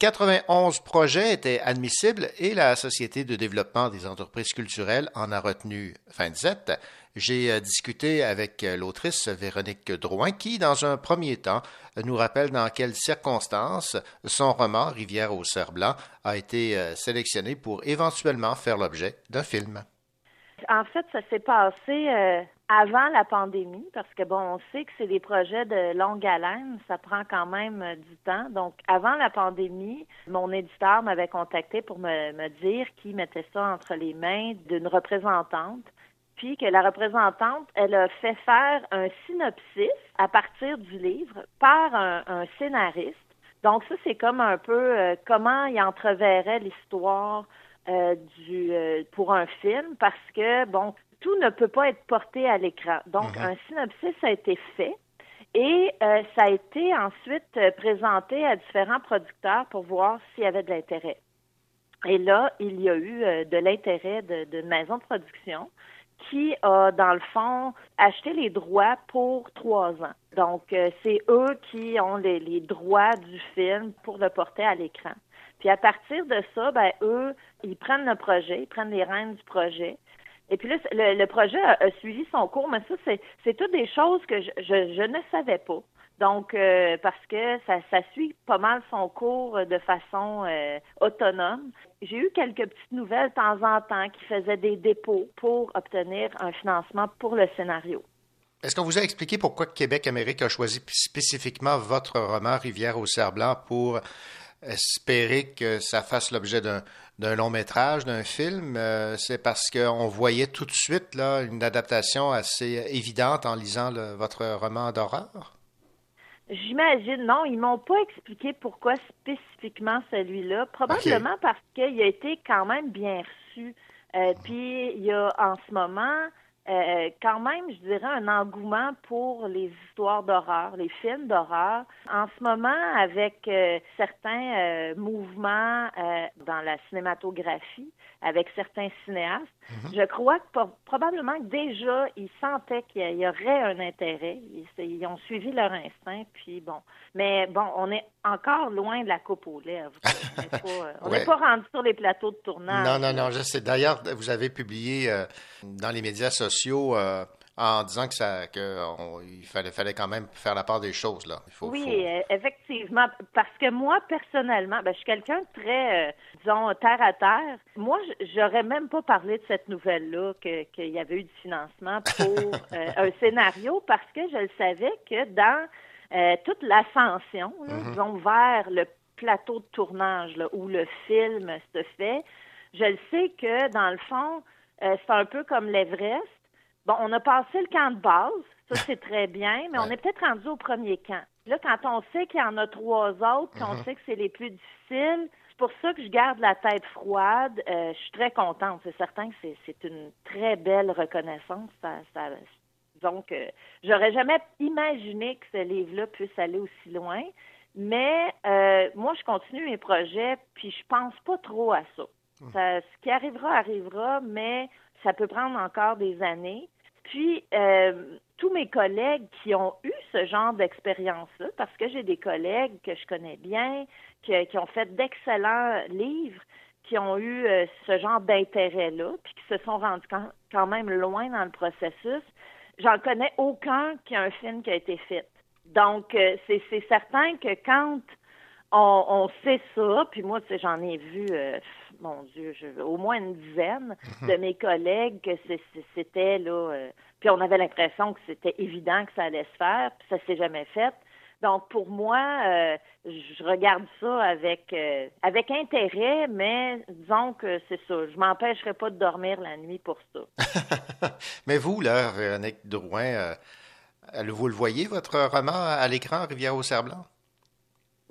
91 projets étaient admissibles et la Société de développement des entreprises culturelles en a retenu 27. J'ai euh, discuté avec euh, l'autrice Véronique Drouin qui, dans un premier temps, nous rappelle dans quelles circonstances son roman Rivière au cerf blanc a été euh, sélectionné pour éventuellement faire l'objet d'un film. En fait, ça s'est passé avant la pandémie parce que bon, on sait que c'est des projets de longue haleine, ça prend quand même du temps. Donc, avant la pandémie, mon éditeur m'avait contacté pour me, me dire qu'il mettait ça entre les mains d'une représentante puis que la représentante, elle a fait faire un synopsis à partir du livre par un, un scénariste. Donc ça, c'est comme un peu euh, comment il entreverrait l'histoire euh, du euh, pour un film, parce que bon, tout ne peut pas être porté à l'écran. Donc un synopsis a été fait. Et ça a été ensuite présenté à différents producteurs pour voir s'il y avait de l'intérêt. Et là, il y a eu de l'intérêt de, de maison de production qui a, dans le fond, acheté les droits pour trois ans. Donc, euh, c'est eux qui ont les, les droits du film pour le porter à l'écran. Puis à partir de ça, ben eux, ils prennent le projet, ils prennent les rênes du projet. Et puis là, le, le projet a, suivi son cours, mais ça, c'est, toutes des choses que je, je ne savais pas. Donc, euh, parce que ça, ça suit pas mal son cours de façon euh, autonome. J'ai eu quelques petites nouvelles de temps en temps qui faisaient des dépôts pour obtenir un financement pour le scénario. Est-ce qu'on vous a expliqué pourquoi Québec Amérique a choisi spécifiquement votre roman Rivière au cerf blanc pour espérer que ça fasse l'objet d'un, long métrage, d'un film? Euh, c'est parce qu'on voyait tout de suite là, une adaptation assez évidente en lisant votre roman d'horreur? J'imagine, non, ils m'ont pas expliqué pourquoi spécifiquement celui-là. Probablement parce qu'il a été quand même bien reçu. Euh, Puis il y a en ce moment euh, quand même, je dirais, un engouement pour les histoires d'horreur, les films d'horreur. En ce moment, avec euh, certains mouvements dans la cinématographie, avec certains cinéastes, je crois que pro- probablement que déjà, ils sentaient qu'il y aurait un intérêt. Ils, ils ont suivi leur instinct, puis bon. Mais bon, on est encore loin de la coupe aux lèvres. [LAUGHS] On n'est pas, euh, on n'est Ouais. pas rendu sur les plateaux de tournage. Non, non, non, je sais. D'ailleurs, vous avez publié euh, dans les médias sociaux euh, en disant que ça, que on- il fallait, fallait quand même faire la part des choses là. Il faut, oui, faut- euh, effectivement. Parce que moi, personnellement, ben, je suis quelqu'un de très, euh, disons, terre à terre. Moi, j'aurais même pas parlé de cette nouvelle-là, que- qu'il y avait eu du financement pour [LAUGHS] euh, un scénario, parce que je le savais que dans euh, toute l'ascension, là, Mhm. disons, vers le plateau de tournage là, où le film se fait, je le sais que, dans le fond, euh, c'est un peu comme l'Everest. Bon, on a passé le camp de base, ça [LAUGHS] c'est très bien, mais on est peut-être rendu au premier camp. Là, quand on sait qu'il y en a trois autres, qu'on Mhm. sait que c'est les plus difficiles, c'est pour ça que je garde la tête froide. Euh, je suis très contente. C'est certain que c'est, c'est une très belle reconnaissance. Ça, ça, donc, euh, j'aurais jamais imaginé que ce livre-là puisse aller aussi loin. Mais euh, moi, je continue mes projets, puis je pense pas trop à ça. Ça- ce qui arrivera, arrivera, mais ça peut prendre encore des années. Puis, euh, tous mes collègues qui ont eu ce genre d'expérience-là, parce que j'ai des collègues que je connais bien, qui, ont fait d'excellents livres, qui ont eu euh, ce genre d'intérêt-là, puis qui se sont rendus quand, même loin dans le processus, j'en connais aucun qui a un film qui a été fait. Donc, euh, c'est certain que quand on, sait ça, puis moi, j'en ai vu, mon Dieu, je- au moins une dizaine [LAUGHS] de mes collègues que c'était là, euh, puis on avait l'impression que c'était évident que ça allait se faire, puis ça s'est jamais fait. Donc pour moi, euh, je regarde ça avec euh, avec intérêt, mais disons que c'est ça. Je m'empêcherai pas de dormir la nuit pour ça. [LAUGHS] Mais vous, là, Véronique Drouin, vous le voyez, votre roman à l'écran, Rivière au cerf blanc?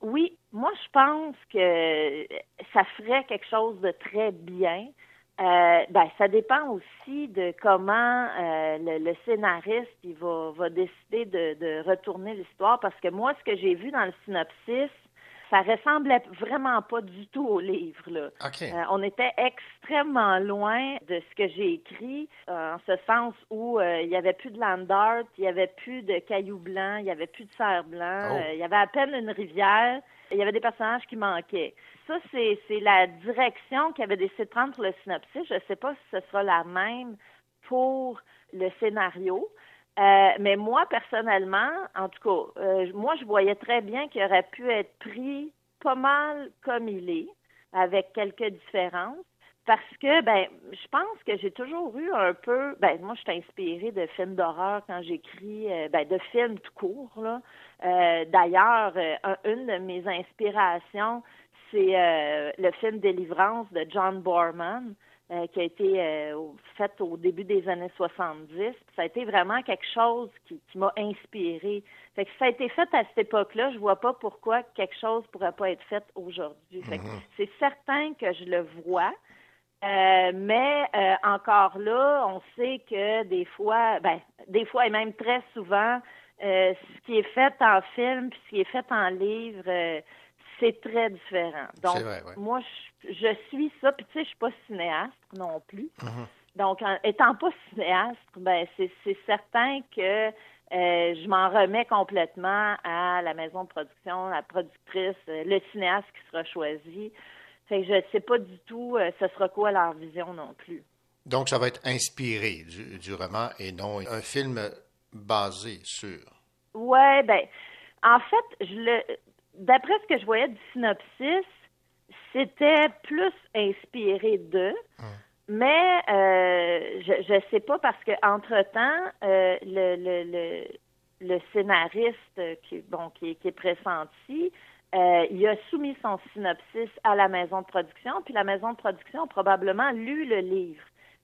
Oui, moi je pense que ça ferait quelque chose de très bien. Euh, ben, ça dépend aussi de comment euh, le, le scénariste il va, va décider de, de retourner l'histoire. Parce que moi, ce que j'ai vu dans le synopsis, ça ressemblait vraiment pas du tout au livre. Là. Euh, on était extrêmement loin de ce que j'ai écrit, euh, en ce sens où euh, il y avait plus de land art, il y avait plus de cailloux blancs, il y avait plus de cerf blanc, Oh. il y avait à peine une rivière, il y avait des personnages qui manquaient. Ça, c'est c'est la direction qu'il avait décidé de prendre pour le synopsis. Je ne sais pas si ce sera la même pour le scénario. Euh, mais moi, personnellement, en tout cas, euh, moi, je voyais très bien qu'il aurait pu être pris pas mal comme il est, avec quelques différences. Parce que, ben, je pense que j'ai toujours eu un peu, ben, moi, je suis inspirée de films d'horreur quand j'écris, euh, ben, de films tout court, là. D'ailleurs, un- une de mes inspirations, c'est le film Délivrance de John Borman, euh, qui a été euh, au- fait au début des années 70. Puis Ça a été vraiment quelque chose qui, qui m'a inspiré. Fait que ça a été fait à cette époque-là. Je vois pas pourquoi quelque chose pourrait pas être fait aujourd'hui. Fait que Mhm. c'est certain que je le vois. Euh, mais encore là, on sait que des fois, ben, des fois et même très souvent, ce qui est fait en film puis ce qui est fait en livre, c'est très différent. Donc, C'est vrai, ouais. moi, je, je suis ça. Puis tu sais, je suis pas cinéaste non plus. Mhm. Donc, en étant pas cinéaste, ben c'est c'est certain que euh, je m'en remets complètement à la maison de production, la productrice, euh, le cinéaste qui sera choisi. Fait que je ne sais pas du tout euh, ce sera quoi leur vision non plus. Donc, ça va être inspiré du, du roman et non un film basé sur. Ouais, ben, en fait, je le, d'après ce que je voyais du synopsis, c'était plus inspiré d'eux. Mais euh, je ne sais pas parce que entre temps, le, le, le, le scénariste euh, qui, bon, qui est pressenti, euh, il a soumis son synopsis à la maison de production, puis la maison de production a probablement lu le livre.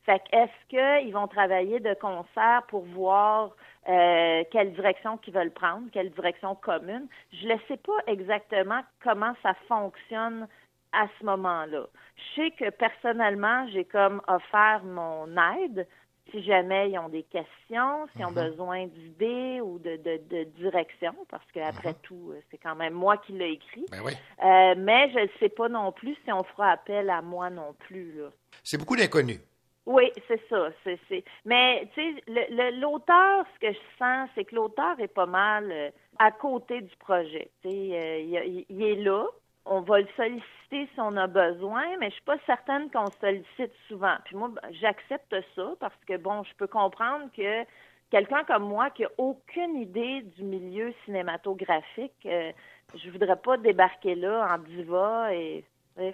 Fait que est-ce qu'ils vont travailler de concert pour voir euh, quelle direction qu'ils veulent prendre, quelle direction commune? Je ne sais pas exactement comment ça fonctionne à ce moment-là. Je sais que personnellement, j'ai comme offert mon aide si jamais ils ont des questions, s'ils ont besoin d'idées ou de, de, de direction, parce qu'après tout, euh, c'est quand même moi qui l'ai écrit. Ben oui. Euh, mais je ne sais pas non plus si on fera appel à moi non plus. C'est beaucoup d'inconnus. Oui, c'est ça. C'est. Mais tu sais, le- le- l'auteur, ce que je sens, c'est que l'auteur est pas mal euh, à côté du projet. Tu sais, euh, il, est là. On va le solliciter si on a besoin, mais je suis pas certaine qu'on sollicite souvent. Puis moi, ben, j'accepte ça parce que bon, je peux comprendre que quelqu'un comme moi qui a aucune idée du milieu cinématographique, euh, je voudrais pas débarquer là en diva et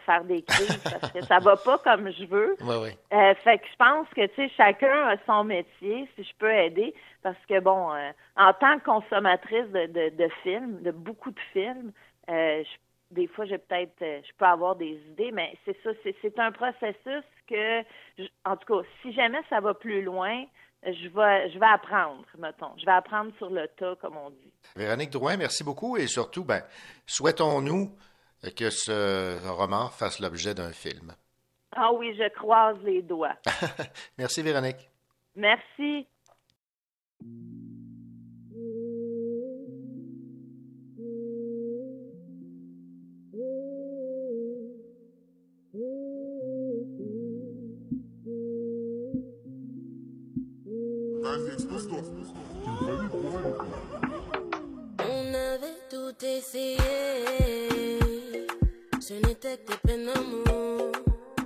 faire des crises parce que ça va pas comme je veux. [LAUGHS] Oui, oui. Euh, fait que je pense que tu sais chacun a son métier si je peux aider parce que bon euh, en tant que consommatrice de, de, de films de beaucoup de films euh, je- des fois j'ai peut-être je peux avoir des idées mais c'est ça c'est, c'est un processus que je- en tout cas si jamais ça va plus loin je vais je vais apprendre mettons je vais apprendre sur le tas comme on dit Véronique Drouin, merci beaucoup et surtout, ben, souhaitons-nous que ce roman fasse l'objet d'un film. ah oui je croise les doigts [LAUGHS] Merci, Véronique. merci On avait tout essayé. Ce n'était que des peines d'amour,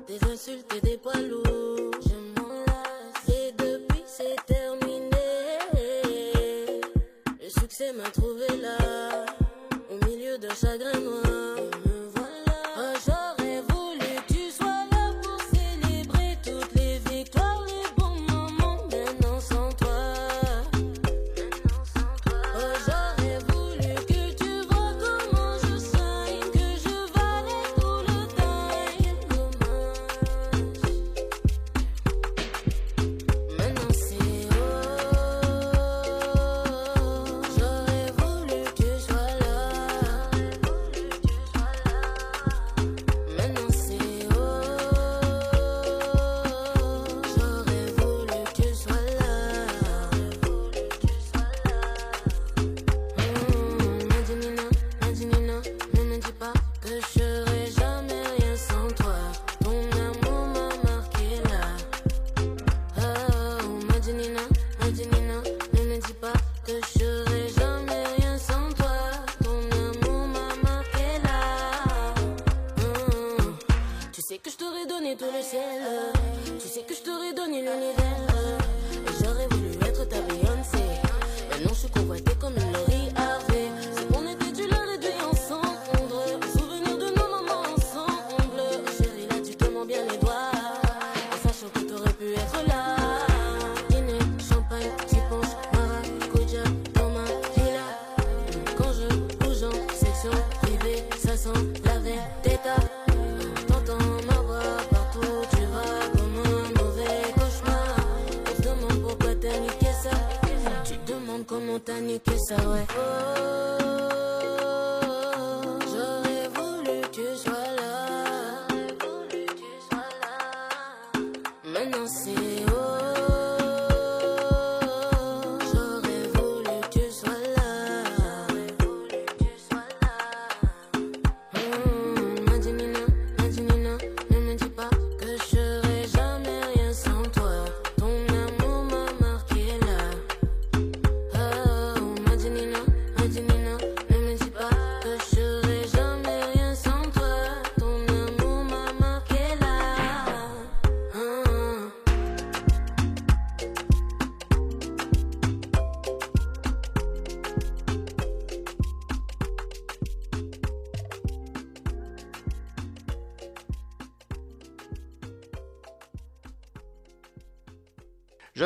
des insultes et des poids lourds. Je m'en lasse et depuis c'est terminé. Le succès m'a trouvé là, au milieu d'un chagrin noir.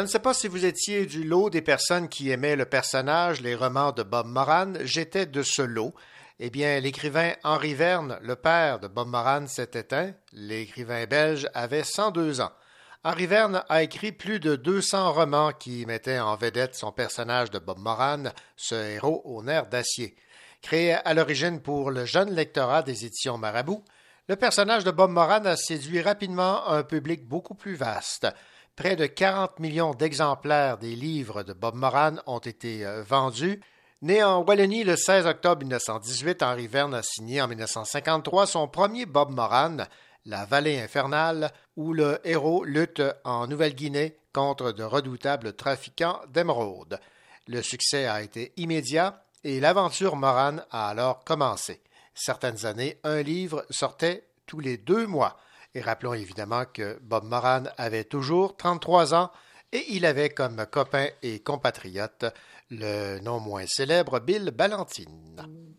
Ne sais pas si vous étiez du lot des personnes qui aimaient le personnage, les romans de Bob Moran. J'étais de ce lot. Eh bien, l'écrivain Henri Verne, le père de Bob Moran, s'est éteint. L'écrivain belge avait 102 ans. Henri Verne a écrit plus de 200 romans qui mettaient en vedette son personnage de Bob Moran, ce héros au nerf d'acier. Créé à l'origine pour le jeune lectorat des éditions Marabout, le personnage de Bob Moran a séduit rapidement un public beaucoup plus vaste. Près de 40 millions d'exemplaires des livres de Bob Moran ont été euh, vendus. Né en Wallonie le 16 octobre 1918, Henri Verne a signé en 1953 son premier Bob Moran, La Vallée infernale, où le héros lutte en Nouvelle-Guinée contre de redoutables trafiquants d'émeraudes. Le succès a été immédiat et l'aventure Moran a alors commencé. Certaines années, un livre sortait tous les deux mois. Et rappelons évidemment que Bob Moran avait toujours 33 ans et il avait comme copain et compatriote le non moins célèbre Bill Ballantine.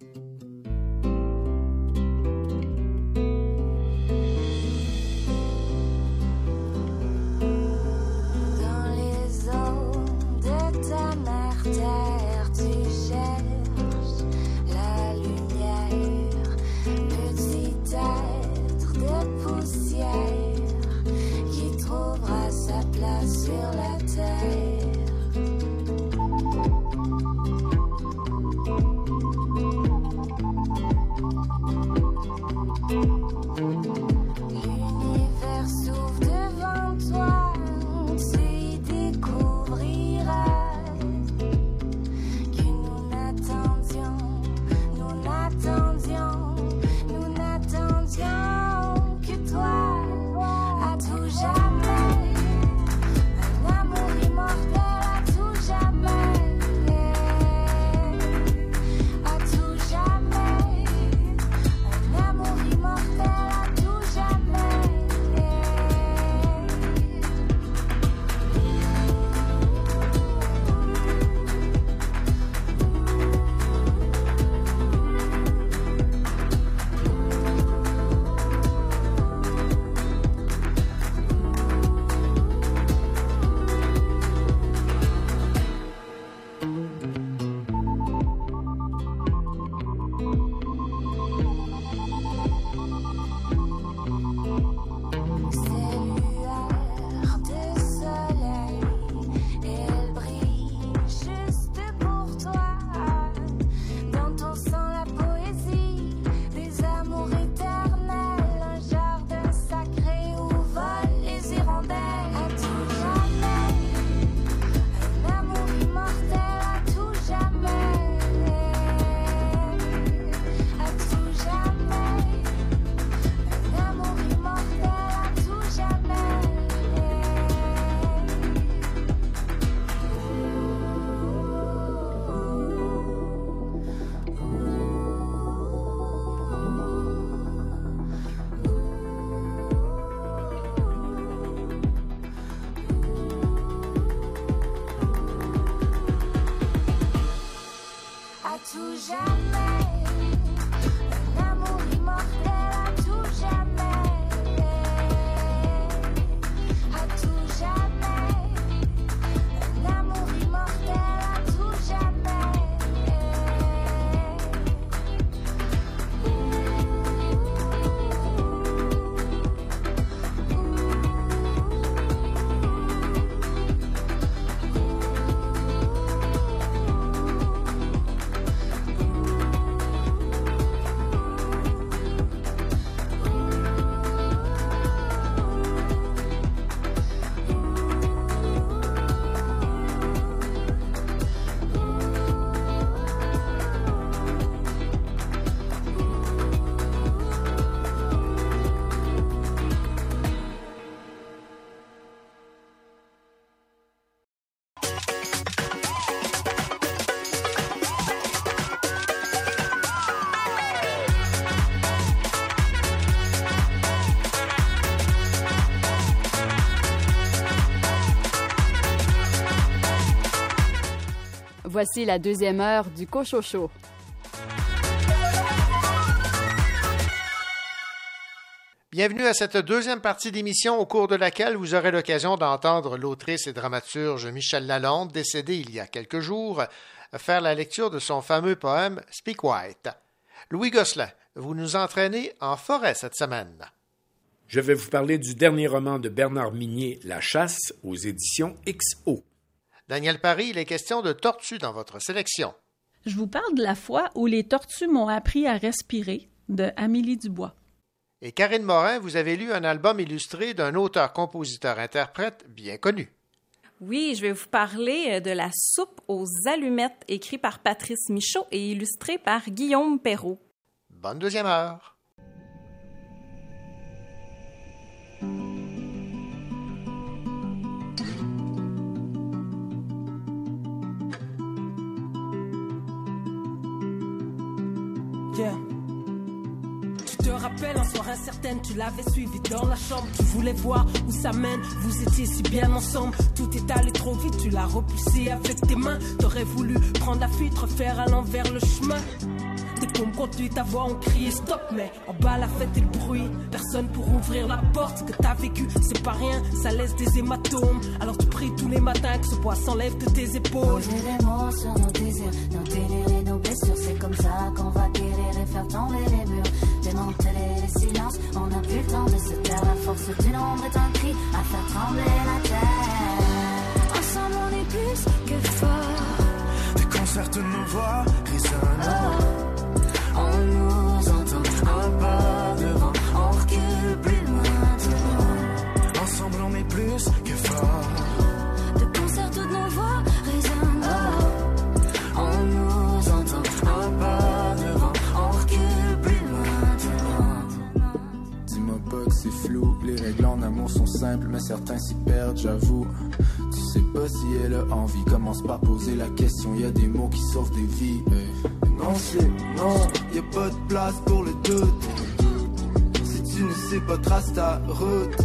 Voici la deuxième heure du Cochocho. Bienvenue à cette deuxième partie d'émission au cours de laquelle vous aurez l'occasion d'entendre l'autrice et dramaturge Michel Lalonde, décédée il y a quelques jours, faire la lecture de son fameux poème Speak White. Louis Gosselin, vous nous entraînez en forêt cette semaine. Je vais vous parler du dernier roman de Bernard Minier, La chasse, aux éditions XO. Daniel Paris, il est question de tortues dans votre sélection. Je vous parle de la fois où les tortues m'ont appris à respirer de Amélie Dubois. Et Karine Morin, vous avez lu un album illustré d'un auteur-compositeur-interprète bien connu. Oui, je vais vous parler euh, de La soupe aux allumettes, écrit par Patrice Michaud et illustré par Guillaume Perrault. Bonne deuxième heure. Tu te rappelles, un soir incertaine, tu l'avais suivi dans la chambre. Tu voulais voir où ça mène, vous étiez si bien ensemble. Tout est allé trop vite, tu l'as repoussé avec tes mains. T'aurais voulu prendre la fuite, refaire à l'envers le chemin. Des pompes contenues, ta voix, on criait stop, mais en bas la fête et le bruit. Personne pour ouvrir la porte. Que t'as vécu, c'est pas rien, ça laisse des hématomes. Alors tu pries tous les matins que ce poids s'enlève de tes épaules. Comme ça qu'on va guérir et faire tomber les murs. Démanteler les silences, on n'a plus le temps de se taire. La force du nombre est un cri à faire trembler la terre. Ensemble, on est plus que fort. Déconcerte nos voix, résonnent. On nous amour sont simples, mais certains s'y perdent, j'avoue. Tu sais pas si elle a envie, commence par poser la question, y a des mots qui sauvent des vies. Non, c'est non, y a pas de place pour le doute. Si tu ne sais pas, trace ta route.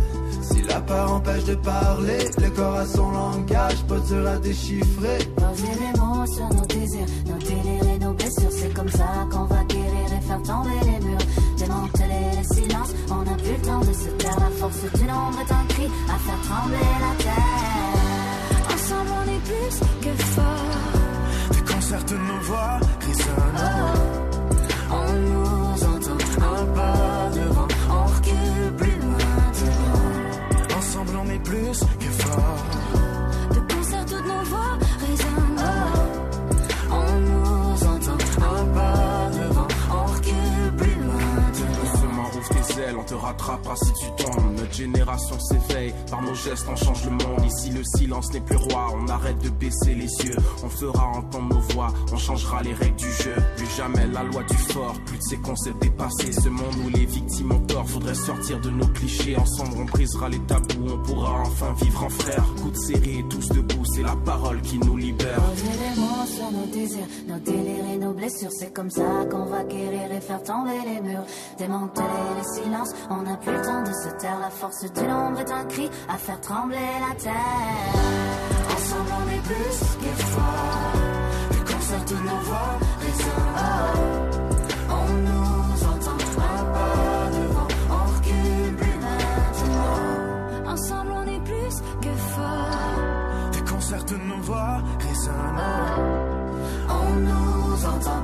Si la peur empêche de parler, le corps a son langage, pas dur à déchiffrer. Des mots sur nos désirs, nos délires et nos blessures. C'est comme ça qu'on va guérir et faire tomber les murs. Silences, on n'a plus le temps de se taire. La force du nombre est un cri à faire trembler la terre. Ensemble, on est plus que fort. Déconcerte nos voix, résonnent. On nous entend un pas devant, on recule plus loin. Ensemble, on est plus que fort. Te rattrapera si tu tombes. Notre génération s'éveille, par nos gestes on change le monde. Ici le silence n'est plus roi, on arrête de baisser les yeux. On fera entendre nos voix, on changera les règles du jeu. Plus jamais la loi du fort, plus de ces concepts dépassés. Ce monde où les victimes ont tort, faudrait sortir de nos clichés. Ensemble on brisera les tabous, on pourra enfin vivre en frères. Coup de série, tous debout, c'est la parole qui nous libère. Des mots sur nos désirs, nos délires et nos blessures. C'est comme ça qu'on va guérir et faire tomber les murs. Démanteler les silences, on n'a plus le temps de se taire. La force du nombre est un cri à faire trembler la terre. Ensemble, on est plus que fort. Déconcerte toutes nos voix, résonnent. On nous entend un pas devant, on recule plus maintenant. Ensemble, on est plus que fort. Déconcerte nos voix, résonnent. On nous entend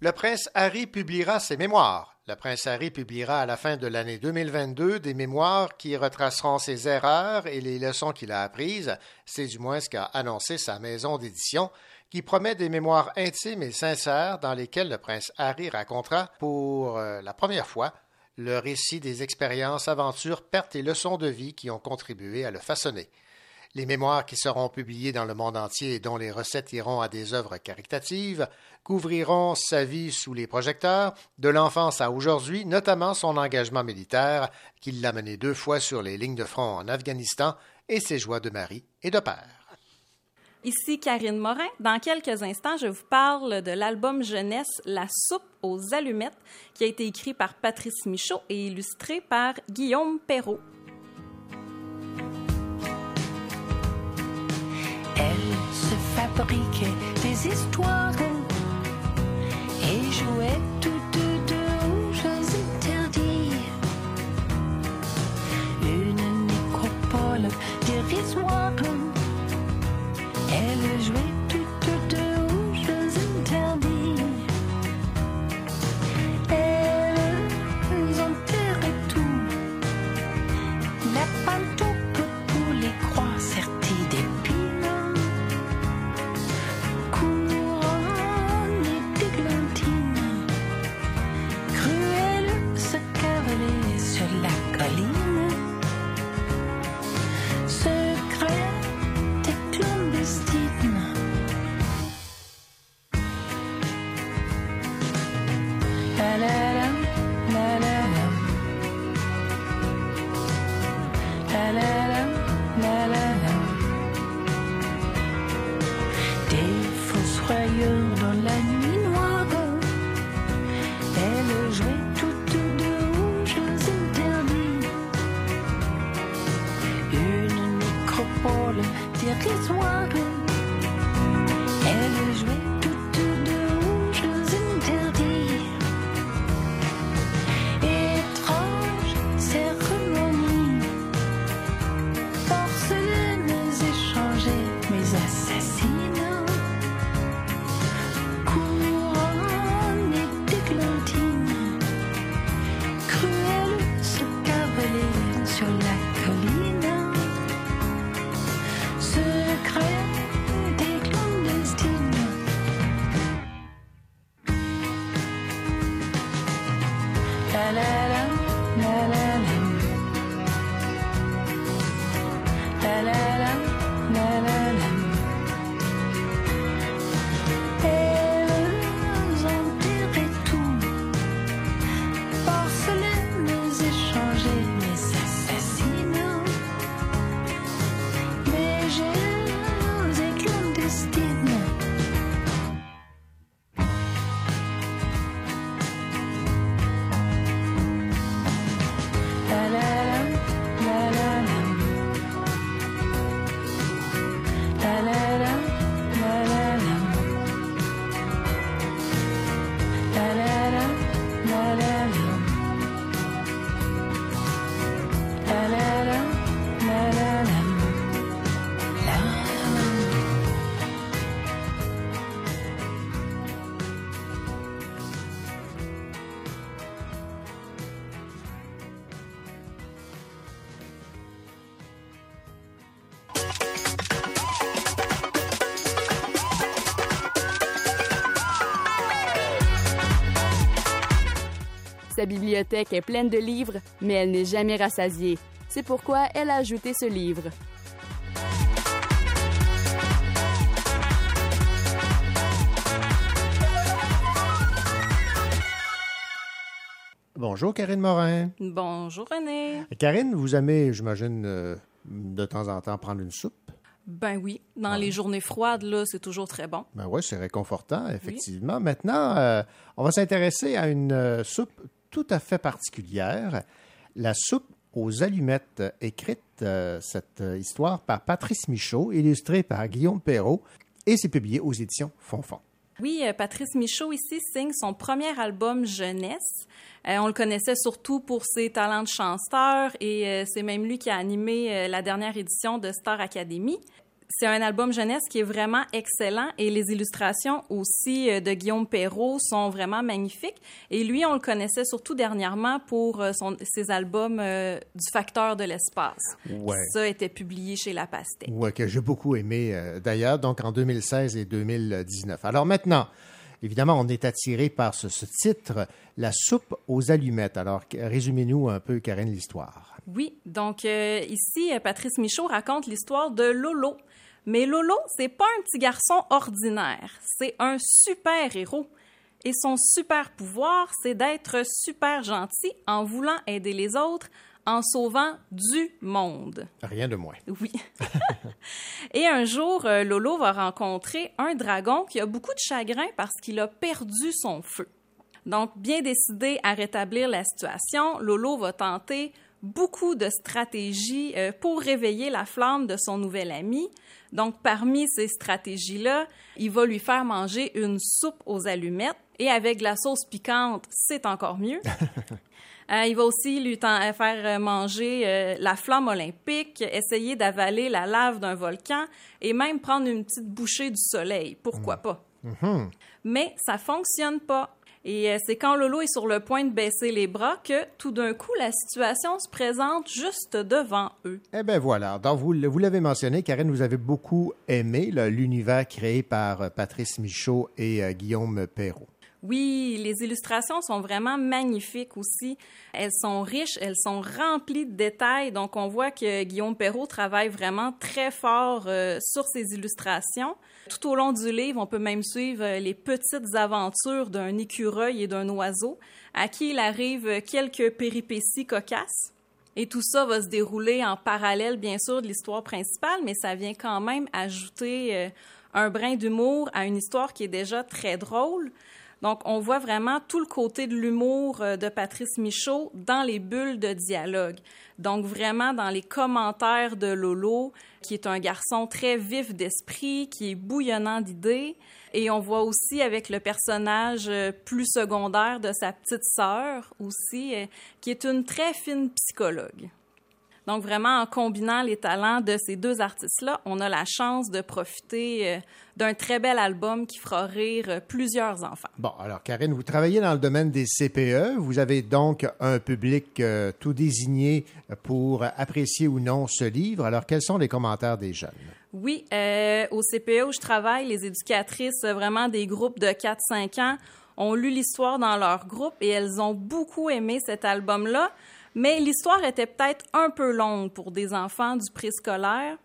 Le prince Harry publiera ses mémoires. Le prince Harry publiera à la fin de l'année 2022 des mémoires qui retraceront ses erreurs et les leçons qu'il a apprises. C'est du moins ce qu'a annoncé sa maison d'édition, qui promet des mémoires intimes et sincères dans lesquelles le prince Harry racontera pour euh, la première fois le récit des expériences, aventures, pertes et leçons de vie qui ont contribué à le façonner. Les mémoires qui seront publiées dans le monde entier et dont les recettes iront à des œuvres caritatives couvriront sa vie sous les projecteurs, de l'enfance à aujourd'hui, notamment son engagement militaire, qui l'a mené deux fois sur les lignes de front en Afghanistan, et ses joies de mari et de père. Ici Karine Morin. Dans quelques instants, je vous parle de l'album jeunesse La soupe aux allumettes, qui a été écrit par Patrice Michaud et illustré par Guillaume Perrault. Fabriquaient des histoires et jouaient toutes deux aux jeux interdits. Une nécropole dérisoire. Elle jouait La la la, bibliothèque est pleine de livres, mais elle n'est jamais rassasiée. C'est pourquoi elle a ajouté ce livre. Bonjour, Karine Morin. Bonjour René. Karine, vous aimez, j'imagine, euh, de temps en temps prendre une soupe? Ben oui, dans les journées froides, là, c'est toujours très bon. Ben oui, c'est réconfortant, effectivement. Maintenant, euh, on va s'intéresser à une euh, soupe tout à fait particulière, la soupe aux allumettes, écrite euh, cette euh, histoire par Patrice Michaud, illustrée par Guillaume Perrault, et c'est publié aux éditions Fonfon. Oui, euh, Patrice Michaud ici signe son premier album jeunesse. On le connaissait surtout pour ses talents de chanteur et c'est même lui qui a animé la dernière édition de Star Academy. C'est un album jeunesse qui est vraiment excellent et les illustrations aussi euh, de Guillaume Perrault sont vraiment magnifiques. Et lui, on le connaissait surtout dernièrement pour euh, son- ses albums euh, du Facteur de l'espace. Ouais. Ça était publié chez La Pastèque. Ouais, que j'ai beaucoup aimé euh, d'ailleurs, donc en 2016 et 2019. Alors maintenant, évidemment, on est attiré par ce, ce titre, La soupe aux allumettes. Alors, résumez-nous un peu, Karine, l'histoire. Oui, donc euh, ici, Patrice Michaud raconte l'histoire de Lolo. Mais Lolo, c'est pas un petit garçon ordinaire, c'est un super héros. Et son super pouvoir, c'est d'être super gentil en voulant aider les autres, en sauvant du monde. Rien de moins. Oui. [LAUGHS] Et un jour, euh, Lolo va rencontrer un dragon qui a beaucoup de chagrin parce qu'il a perdu son feu. Donc, bien décidé à rétablir la situation, Lolo va tenter beaucoup de stratégies euh, pour réveiller la flamme de son nouvel ami. Donc, parmi ces stratégies-là, il va lui faire manger une soupe aux allumettes et avec de la sauce piquante, c'est encore mieux. [LAUGHS] Euh, il va aussi lui euh, faire manger euh, la flamme olympique, essayer d'avaler la lave d'un volcan et même prendre une petite bouchée du soleil. Pourquoi pas? Mhm. Mais ça fonctionne pas. Et euh, c'est quand Lolo est sur le point de baisser les bras que tout d'un coup la situation se présente juste devant eux. Eh bien voilà, donc vous, vous l'avez mentionné, Karine, vous avez beaucoup aimé l'univers créé par euh, Patrice Michaud et euh, Guillaume Perrault. Oui, les illustrations sont vraiment magnifiques aussi. Elles sont riches, elles sont remplies de détails. Donc, on voit que Guillaume Perrault travaille vraiment très fort euh, sur ses illustrations. Tout au long du livre, on peut même suivre euh, les petites aventures d'un écureuil et d'un oiseau, à qui il arrive quelques péripéties cocasses. Et tout ça va se dérouler en parallèle, bien sûr, de l'histoire principale, mais ça vient quand même ajouter euh, un brin d'humour à une histoire qui est déjà très drôle. Donc, on voit vraiment tout le côté de l'humour euh, de Patrice Michaud dans les bulles de dialogue. Donc, vraiment dans les commentaires de Lolo, qui est un garçon très vif d'esprit, qui est bouillonnant d'idées. Et on voit aussi avec le personnage euh, plus secondaire de sa petite sœur aussi, euh, qui est une très fine psychologue. Donc vraiment, en combinant les talents de ces deux artistes-là, on a la chance de profiter euh, d'un très bel album qui fera rire euh, plusieurs enfants. Bon, alors Karine, vous travaillez dans le domaine des CPE. Vous avez donc un public euh, tout désigné pour apprécier ou non ce livre. Alors, quels sont les commentaires des jeunes? Oui, euh, au CPE où je travaille, les éducatrices, vraiment des groupes de 4-5 ans, ont lu l'histoire dans leur groupe et elles ont beaucoup aimé cet album-là. Mais l'histoire était peut-être un peu longue pour des enfants du préscolaire.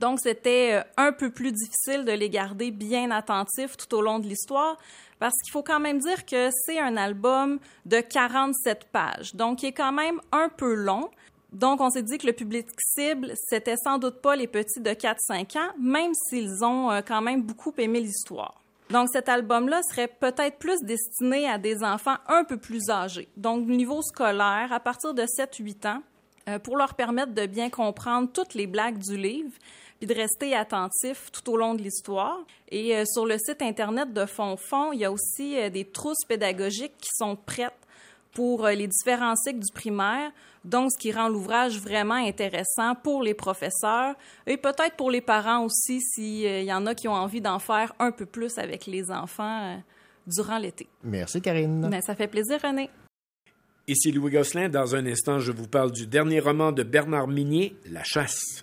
Donc, c'était euh, un peu plus difficile de les garder bien attentifs tout au long de l'histoire parce qu'il faut quand même dire que c'est un album de 47 pages. Donc, il est quand même un peu long. Donc, on s'est dit que le public cible, c'était sans doute pas les petits de 4-5 ans, même s'ils ont euh, quand même beaucoup aimé l'histoire. Donc, cet album-là serait peut-être plus destiné à des enfants un peu plus âgés, donc niveau scolaire, à partir de 7-8 ans, euh, pour leur permettre de bien comprendre toutes les blagues du livre, puis de rester attentifs tout au long de l'histoire. Et euh, sur le site Internet de Fond-Fond, il y a aussi euh, des trousses pédagogiques qui sont prêtes pour euh, les différents cycles du primaire, donc ce qui rend l'ouvrage vraiment intéressant pour les professeurs et peut-être pour les parents aussi s'il y en a qui ont envie d'en faire un peu plus avec les enfants euh, durant l'été. Merci, Karine. Ben, ça fait plaisir, René. Ici Louis Gosselin. Dans un instant, je vous parle du dernier roman de Bernard Minier, La chasse.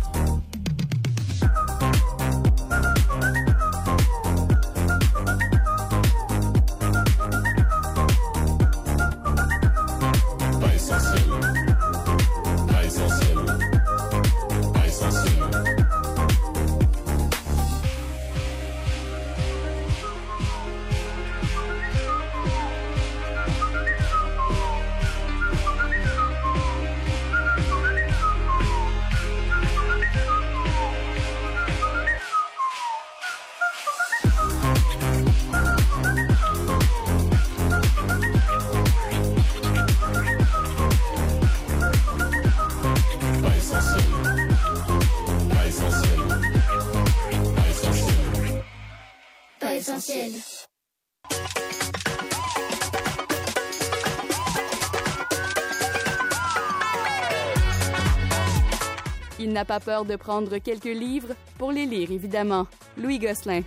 N'a pas peur de prendre quelques livres pour les lire, évidemment. Louis Gosselin.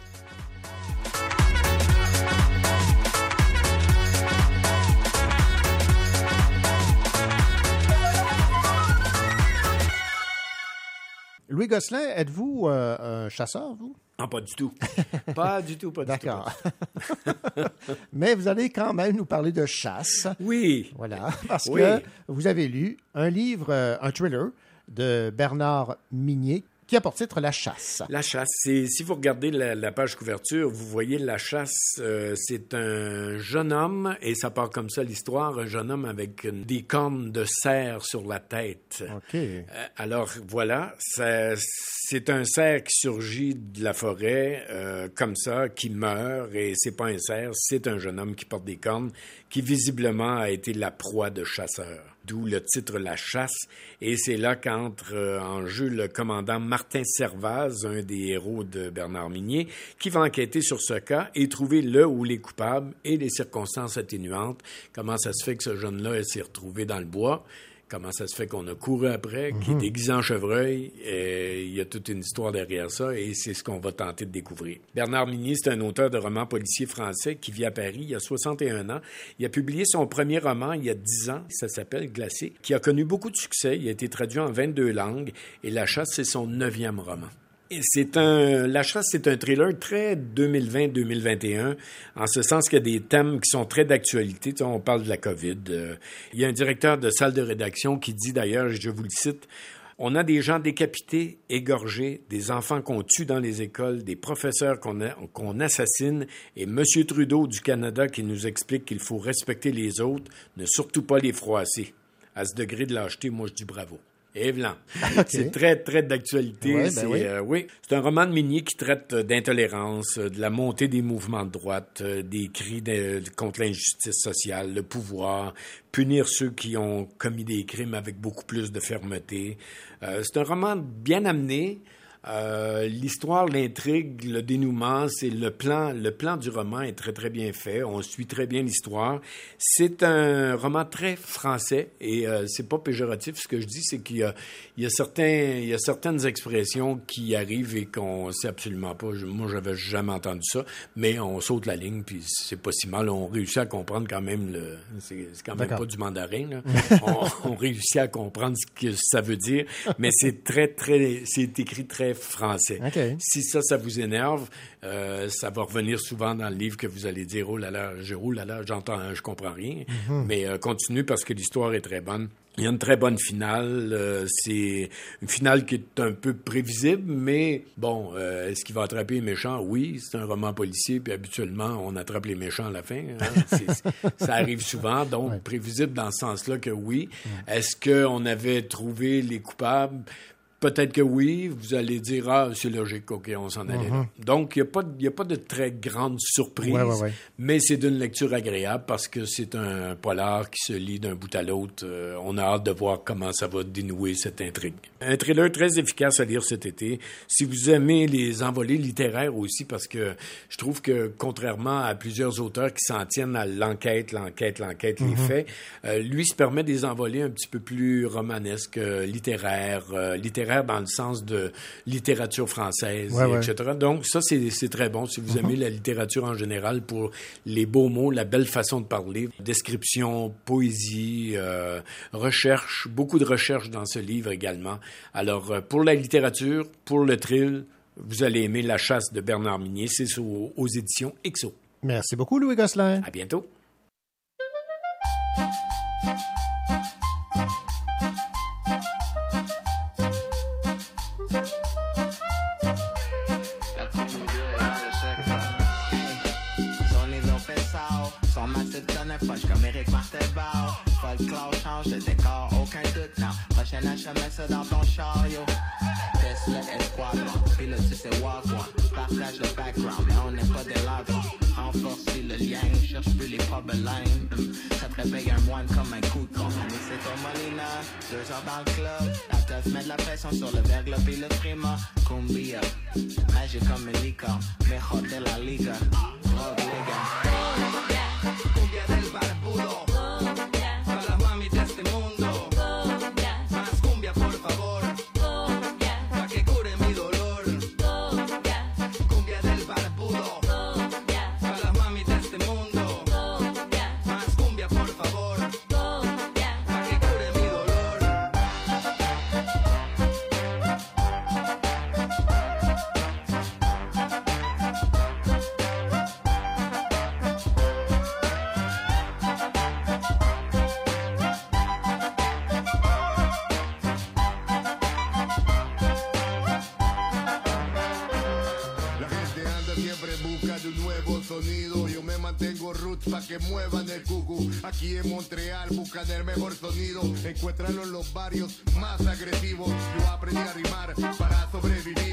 Louis Gosselin, êtes-vous euh, un chasseur, vous? Non, pas du tout. [LAUGHS] pas du tout, pas du tout. D'accord. [LAUGHS] Mais vous allez quand même nous parler de chasse. Oui. Voilà, parce Oui. que vous avez lu un livre, euh, un thriller de Bernard Minier qui a pour titre La chasse. La chasse, c'est si vous regardez la, la page couverture, vous voyez la chasse, euh, c'est un jeune homme et ça part comme ça l'histoire, un jeune homme avec des cornes de cerf sur la tête. OK. Euh, alors voilà, c'est un cerf qui surgit de la forêt euh, comme ça, qui meurt et c'est pas un cerf, c'est un jeune homme qui porte des cornes, qui visiblement a été la proie de chasseurs. D'où le titre La chasse. Et c'est là qu'entre euh, en jeu le commandant Martin Servaz, un des héros de Bernard Minier, qui va enquêter sur ce cas et trouver le ou les coupables et les circonstances atténuantes. Comment ça se fait que ce jeune-là s'est retrouvé dans le bois? Comment ça se fait qu'on a couru après, qui est Mhm. déguisé en chevreuil? Et il y a toute une histoire derrière ça et c'est ce qu'on va tenter de découvrir. Bernard Minier, c'est un auteur de romans policiers français qui vit à Paris. Il a 61 ans. Il a publié son premier roman il y a 10 ans. Ça s'appelle Glacé, qui a connu beaucoup de succès. Il a été traduit en 22 langues et La chasse, c'est son neuvième roman. C'est un, La chasse, c'est un thriller très 2020-2021, en ce sens qu'il y a des thèmes qui sont très d'actualité. Tu sais, on parle de la COVID. euh, il y a un directeur de salle de rédaction qui dit d'ailleurs, je vous le cite, on a des gens décapités, égorgés, des enfants qu'on tue dans les écoles, des professeurs qu'on assassine, et M. Trudeau du Canada qui nous explique qu'il faut respecter les autres, ne surtout pas les froisser. À ce degré de lâcheté, moi, je dis bravo. Et voilà. OK. C'est très, très d'actualité. Ouais, ben oui. euh, oui. C'est un roman de Minier qui traite euh, d'intolérance, euh, de la montée des mouvements de droite, des cris de- contre l'injustice sociale, le pouvoir, punir ceux qui ont commis des crimes avec beaucoup plus de fermeté. Euh, c'est un roman bien amené. Euh, l'histoire, l'intrigue, le dénouement, c'est le plan. Le plan du roman est très très bien fait. On suit très bien l'histoire. C'est un roman très français et euh, c'est pas péjoratif. Ce que je dis, c'est qu'il y a, il y a certains, il y a certaines expressions qui arrivent et qu'on sait absolument pas. Je- moi, j'avais jamais entendu ça, mais on saute la ligne puis c'est pas si mal. On réussit à comprendre quand même le. C'est quand même pas du mandarin. Là. [LAUGHS] on, on réussit à comprendre ce que ça veut dire, mais c'est très très, c'est écrit très français. Si ça, ça vous énerve, euh, ça va revenir souvent dans le livre que vous allez dire oh là là, je oh là là, j'entends, je comprends rien. Mhm. Mais euh, continue parce que l'histoire est très bonne. Il y a une très bonne finale. euh, c'est une finale qui est un peu prévisible, mais bon, euh, est-ce qu'il va attraper les méchants? Oui, c'est un roman policier, puis habituellement, on attrape les méchants à la fin. hein. [LAUGHS] Ça arrive souvent, donc prévisible dans ce sens-là que oui. Est-ce qu'on avait trouvé les coupables? Peut-être que oui, vous allez dire, ah, c'est logique, OK, on s'en allait là. Mhm. Donc, il n'y a, pas de- il y a pas de très grande surprise, Ouais, ouais, ouais. mais c'est d'une lecture agréable parce que c'est un polar qui se lit d'un bout à l'autre. Euh, on a hâte de voir comment ça va dénouer cette intrigue. Un thriller très efficace à lire cet été. Si vous aimez les envolées littéraires aussi, parce que je trouve que contrairement à plusieurs auteurs qui s'en tiennent à l'enquête, l'enquête, l'enquête, les Mhm. faits, euh, lui se permet des envolées un petit peu plus romanesques, euh, littéraires, euh, littéraires dans le sens de littérature française, etc. Donc, ça, c'est très bon si vous aimez la littérature en général pour les beaux mots, la belle façon de parler, description, poésie, euh, recherche, beaucoup de recherche dans ce livre également. Alors, euh, pour la littérature, pour le thrill, vous allez aimer La chasse de Bernard Minier. C'est aux, aux éditions EXO. Merci beaucoup, Louis Gosselin. À bientôt. le clan change de décor, aucun doute, non. Prochain HMS dans ton chariot. Tesla Esquadron, pilotus et wagwan. Partage le background, mais on n'est pas des ladrons. Renforcer le lien, cherche plus les problèmes. Ça te réveille un moine comme un coup de con. Mais c'est au Molina, deux heures dans le club. La teuf met de la pression sur le verre, le le prima. Cumbia, magique comme une licorne, mejor de la liga. Drogue, que muevan el cucu. Aquí en Montreal buscan el mejor sonido, encuentran en los barrios más agresivos. Yo aprendí a rimar para sobrevivir.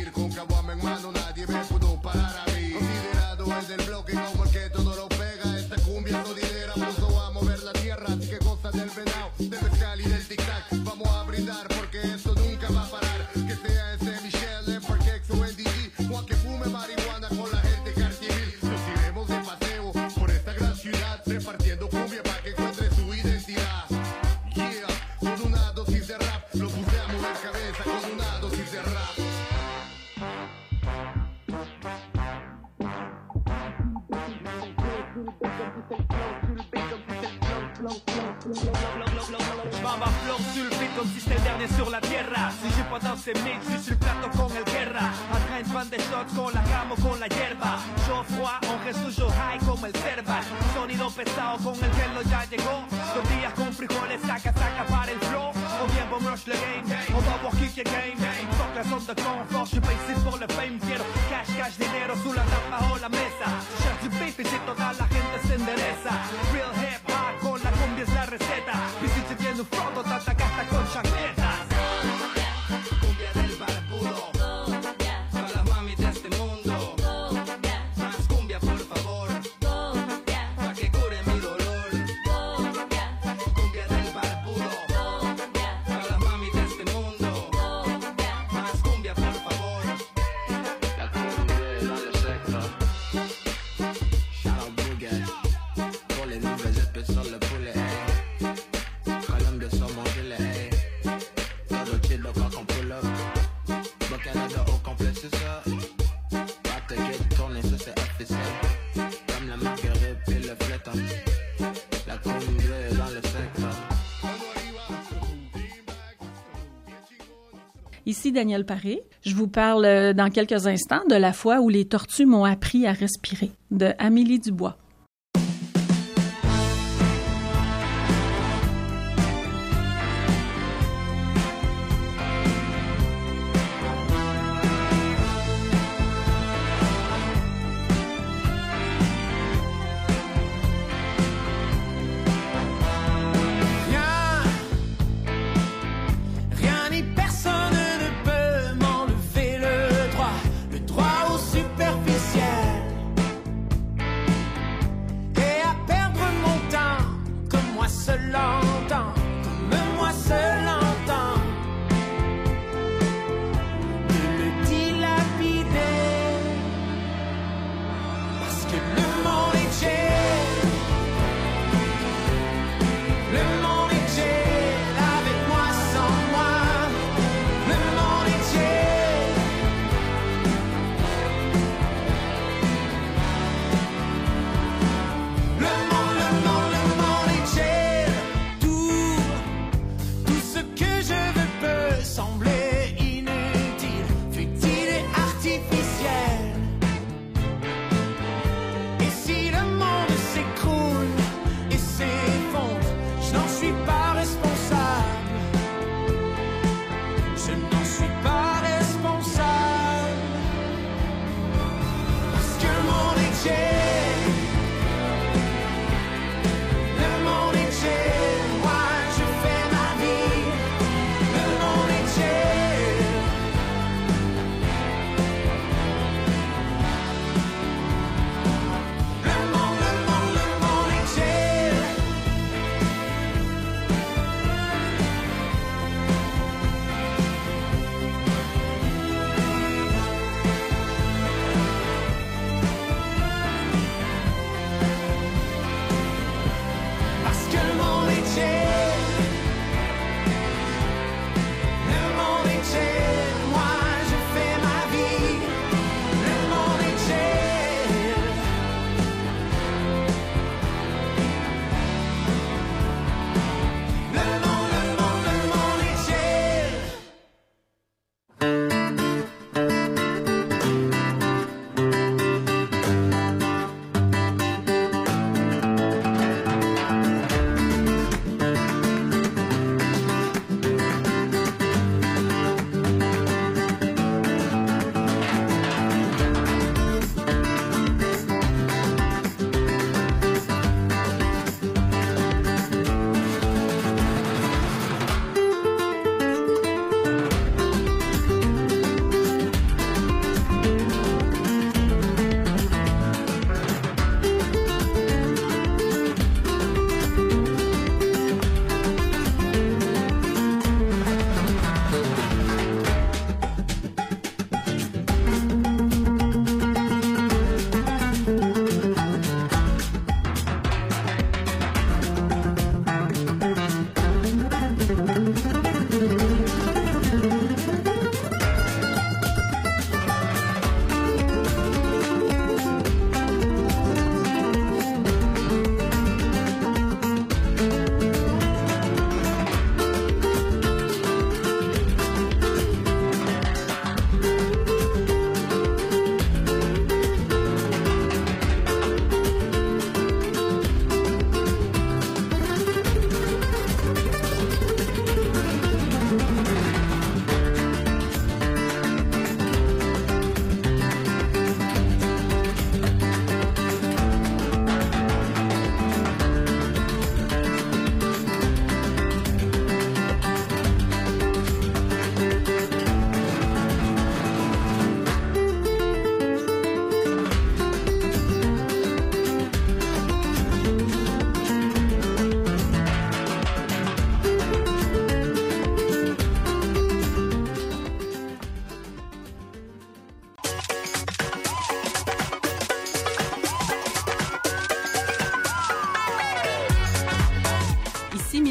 Daniel Paré. Je vous parle euh, dans quelques instants de la fois où les tortues m'ont appris à respirer de Amélie Dubois.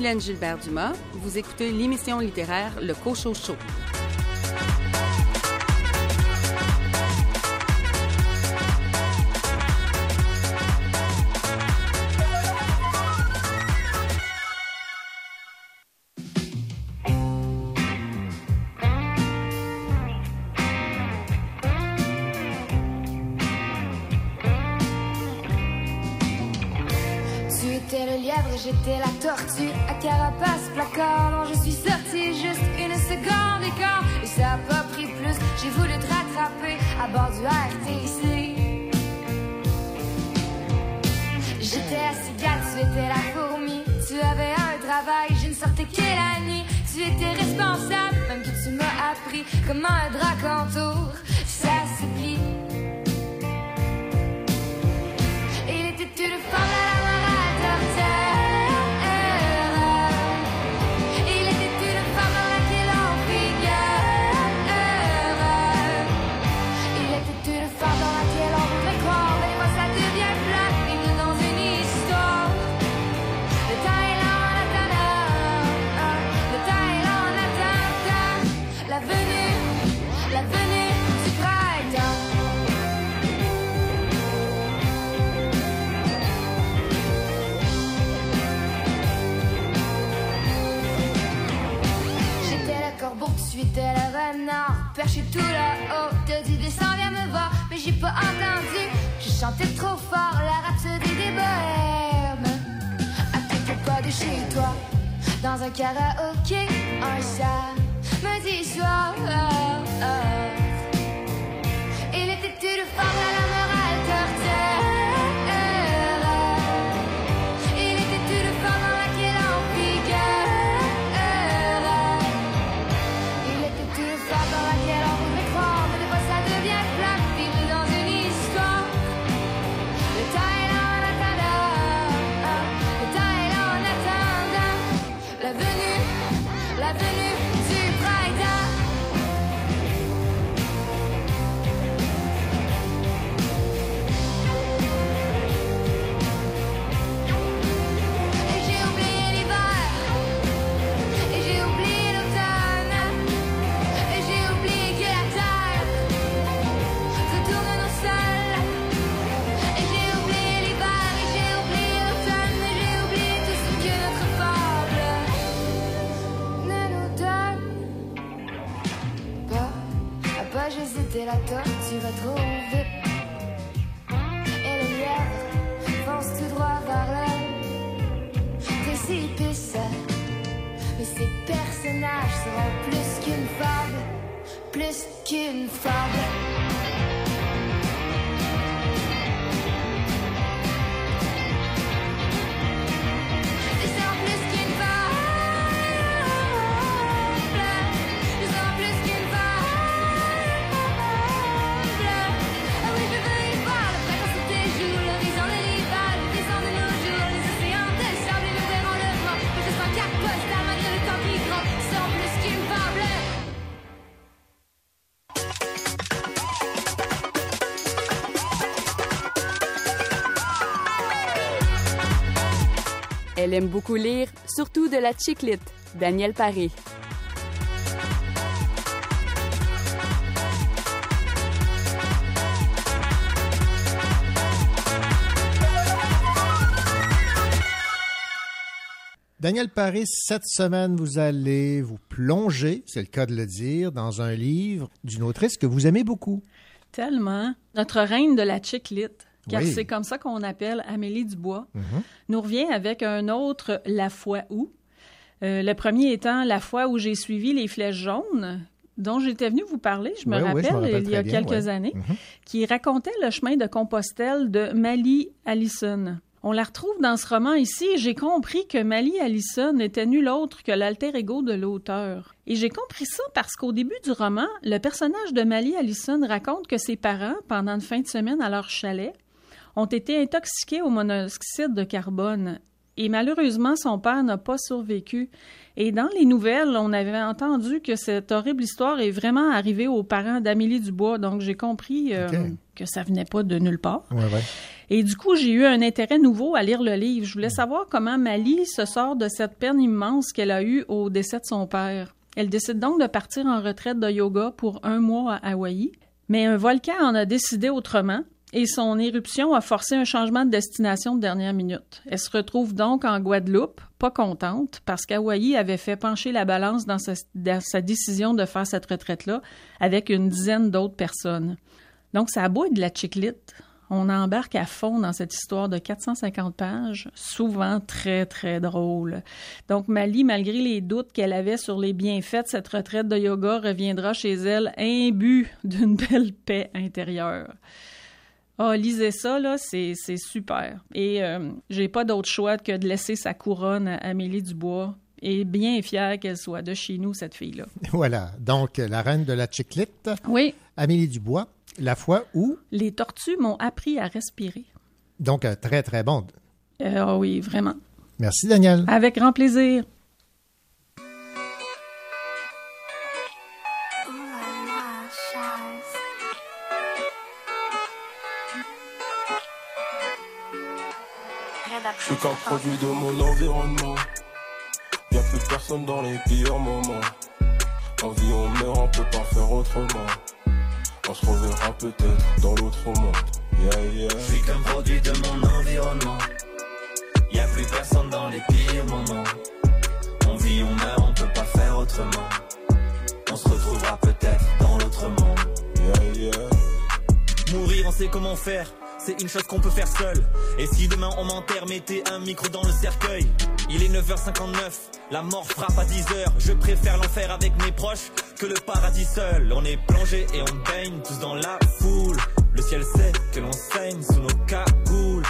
Mylène Gilbert-Dumas. Vous écoutez l'émission littéraire Le Cochot Show. Elle aime beaucoup lire, surtout de la chiclite. Daniel Paré. Daniel Paris, cette semaine, vous allez vous plonger, c'est le cas de le dire, dans un livre d'une autrice que vous aimez beaucoup. Tellement. Notre reine de la chiclite, car Oui. c'est comme ça qu'on appelle Amélie Dubois, Mhm. nous revient avec un autre La foi où. Euh, le premier étant La fois où j'ai suivi les flèches jaunes, dont j'étais venue vous parler, je me Oui, oui, rappelle, je me rappelle il y a bien, quelques ouais. années, Mhm. qui racontait le chemin de Compostelle de Mali Allison. On la retrouve dans ce roman ici et j'ai compris que Mali Allison n'était nul autre que l'alter ego de l'auteur. Et j'ai compris ça parce qu'au début du roman, le personnage de Mali Allison raconte que ses parents, pendant une fin de semaine à leur chalet, ont été intoxiqués au monoxyde de carbone. Et malheureusement, son père n'a pas survécu. Et dans les nouvelles, on avait entendu que cette horrible histoire est vraiment arrivée aux parents d'Amélie Dubois. Donc j'ai compris euh, que ça venait pas de nulle part. Ouais, ouais. Et du coup, j'ai eu un intérêt nouveau à lire le livre. Je voulais savoir comment Mali se sort de cette peine immense qu'elle a eue au décès de son père. Elle décide donc de partir en retraite de yoga pour un mois à Hawaï. Mais un volcan en a décidé autrement et son éruption a forcé un changement de destination de dernière minute. Elle se retrouve donc en Guadeloupe, pas contente, parce qu'Hawaï avait fait pencher la balance dans sa, décision de faire cette retraite-là avec une dizaine d'autres personnes. Donc, ça a de la chiclite. On embarque à fond dans cette histoire de 450 pages, souvent très, très drôle. Donc, Mali, malgré les doutes qu'elle avait sur les bienfaits cette retraite de yoga, reviendra chez elle imbue d'une belle paix intérieure. Ah, lisez ça, là, c'est super. Et euh, j'ai pas d'autre choix que de laisser sa couronne à Amélie Dubois. Et bien fière qu'elle soit de chez nous, cette fille-là. [LAUGHS] Voilà, donc la reine de la chiclite, Oui, Amélie Dubois, La fois où, les tortues m'ont appris à respirer. donc très très bon. Euh, Ah oui, vraiment. Merci Daniel. Avec grand plaisir. Qu'un produit de mon environnement. Y'a plus personne dans les pires moments. En vie, on meurt, on peut pas faire autrement. On se reverra peut-être dans l'autre monde. Yeah, yeah. Je suis qu'un produit de mon environnement. Y a plus personne dans les pires moments. On vit, on meurt, on peut pas faire autrement. On se retrouvera peut-être dans l'autre monde. Yeah, yeah. Mourir, on sait comment faire. C'est une chose qu'on peut faire seul. Et si demain on m'enterre, mettez un micro dans le cercueil. Il est 9h59, la mort frappe à 10h. Je préfère l'enfer avec mes proches que le paradis seul. On est plongé et on baigne tous dans la foule. Le ciel sait que l'on saigne sous nos cagoules.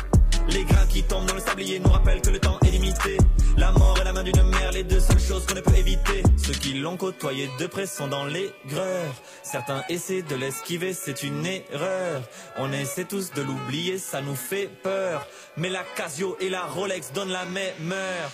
Les grains qui tombent dans le sablier nous rappellent que le temps est limité. La mort et la main d'une mère, les deux seules choses qu'on ne peut éviter. Ceux qui l'ont côtoyé de près sont dans l'aigreur. Certains essaient de l'esquiver, c'est une erreur. On essaie tous de l'oublier, ça nous fait peur. Mais la Casio et la Rolex donnent la même heure.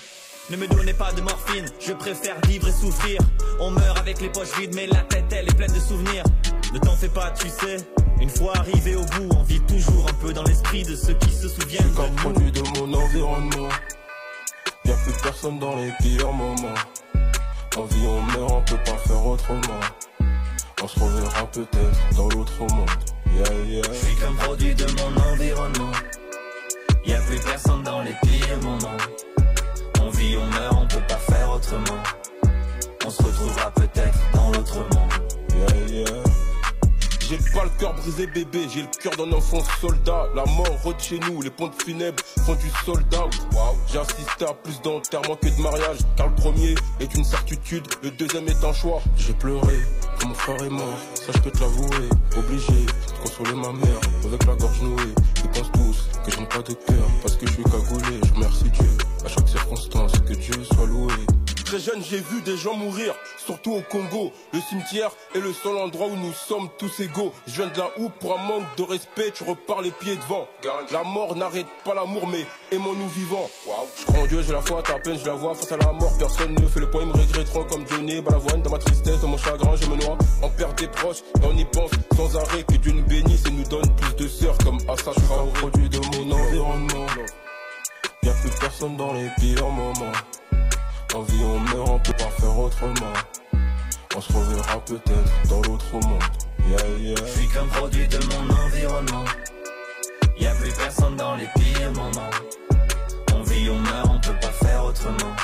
Ne me donnez pas de morphine, je préfère vivre et souffrir. On meurt avec les poches vides, mais la tête elle est pleine de souvenirs. Ne t'en fais pas, tu sais. Une fois arrivé au bout, on vit toujours un peu dans l'esprit de ceux qui se souviennent nous. produit de mon environnement. Y'a plus personne dans les pires moments. En vie, on meurt, on peut pas faire autrement. On se reverra peut-être dans l'autre monde. Yeah, yeah. Je suis qu'un produit de mon environnement. Y a plus personne dans les pires moments. On vit, on meurt, on peut pas faire autrement. On se retrouvera peut-être dans l'autre monde. Yeah, yeah. J'ai pas le cœur brisé bébé, j'ai le cœur d'un enfant soldat. La mort rôde chez nous, les pompes funèbres font du soldat. J'ai assisté à plus d'enterrements que de mariage. Car le premier est une certitude, le deuxième est un choix. J'ai pleuré, mon frère est mort. Je peux te l'avouer. Obligé de consoler ma mère avec la gorge nouée. Ils pensent tous que je n'ai pas de cœur parce que je suis cagoulé. Je remercie Dieu à chaque circonstance. Que Dieu soit loué. Très jeune, j'ai vu des gens mourir, surtout au Congo. Le cimetière est le seul endroit où nous sommes tous égaux. Je viens de la où pour un manque de respect, tu repars les pieds devant. La mort n'arrête pas l'amour, mais aimons-nous vivants. Je crois en Dieu, j'ai la foi, à peine je la vois face à la mort. Personne ne fait le point, ils me regretteront comme Johnny Balavoine. Dans ma tristesse, dans mon chagrin, je me. On perd des proches et on y pense sans arrêt. Que Dieu nous bénisse et nous donne plus de sœurs comme Assa. Je suis un produit de mon environnement. Y'a plus personne dans les pires moments. En vie on meurt, on peut pas faire autrement. On se reverra peut-être dans l'autre monde. Yeah, yeah. Je suis qu'un produit de mon environnement. Y a plus personne dans les pires moments. On vit, on meurt, on peut pas faire autrement.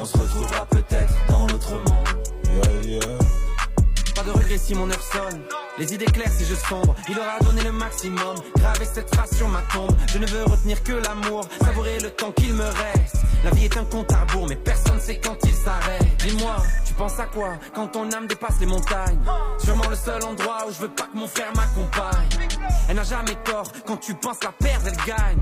On se retrouvera peut-être dans l'autre monde. Yeah, yeah. Si mon heure sonne. Les idées claires si je sombre. Il aura donné le maximum. Graver cette phrase sur ma tombe. Je ne veux retenir que l'amour. Savourer le temps qu'il me reste. La vie est un compte à rebours, mais personne sait quand il s'arrête. Dis-moi, tu penses à quoi quand ton âme dépasse les montagnes? Sûrement le seul endroit où je veux pas que mon frère m'accompagne. Elle n'a jamais tort. Quand tu penses la perdre, elle gagne.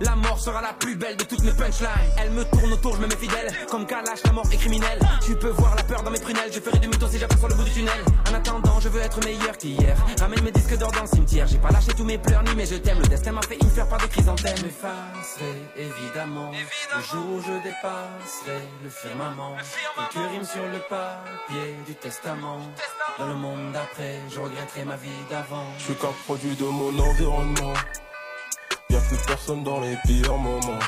La mort sera la plus belle de toutes mes punchlines. Elle me tourne autour, je me mets fidèle. Comme Kalash, la mort est criminelle. Tu peux voir la peur dans mes prunelles. Je ferai demi-tour si j'aperçois le bout du tunnel. En attendant, je veux être meilleur qu'hier. Ramène mes disques d'or dans le cimetière. J'ai pas lâché tous mes pleurs ni mes je t'aime. Le destin m'a fait une faire par des chrysanthèmes. M'effacerai évidemment, le jour où je dépasserai le firmament. Quelques rimes sur le papier du testament. Dans le monde d'après, je regretterai ma vie d'avant. Je suis qu'un produit de mon environnement. Y'a plus personne dans les pires moments.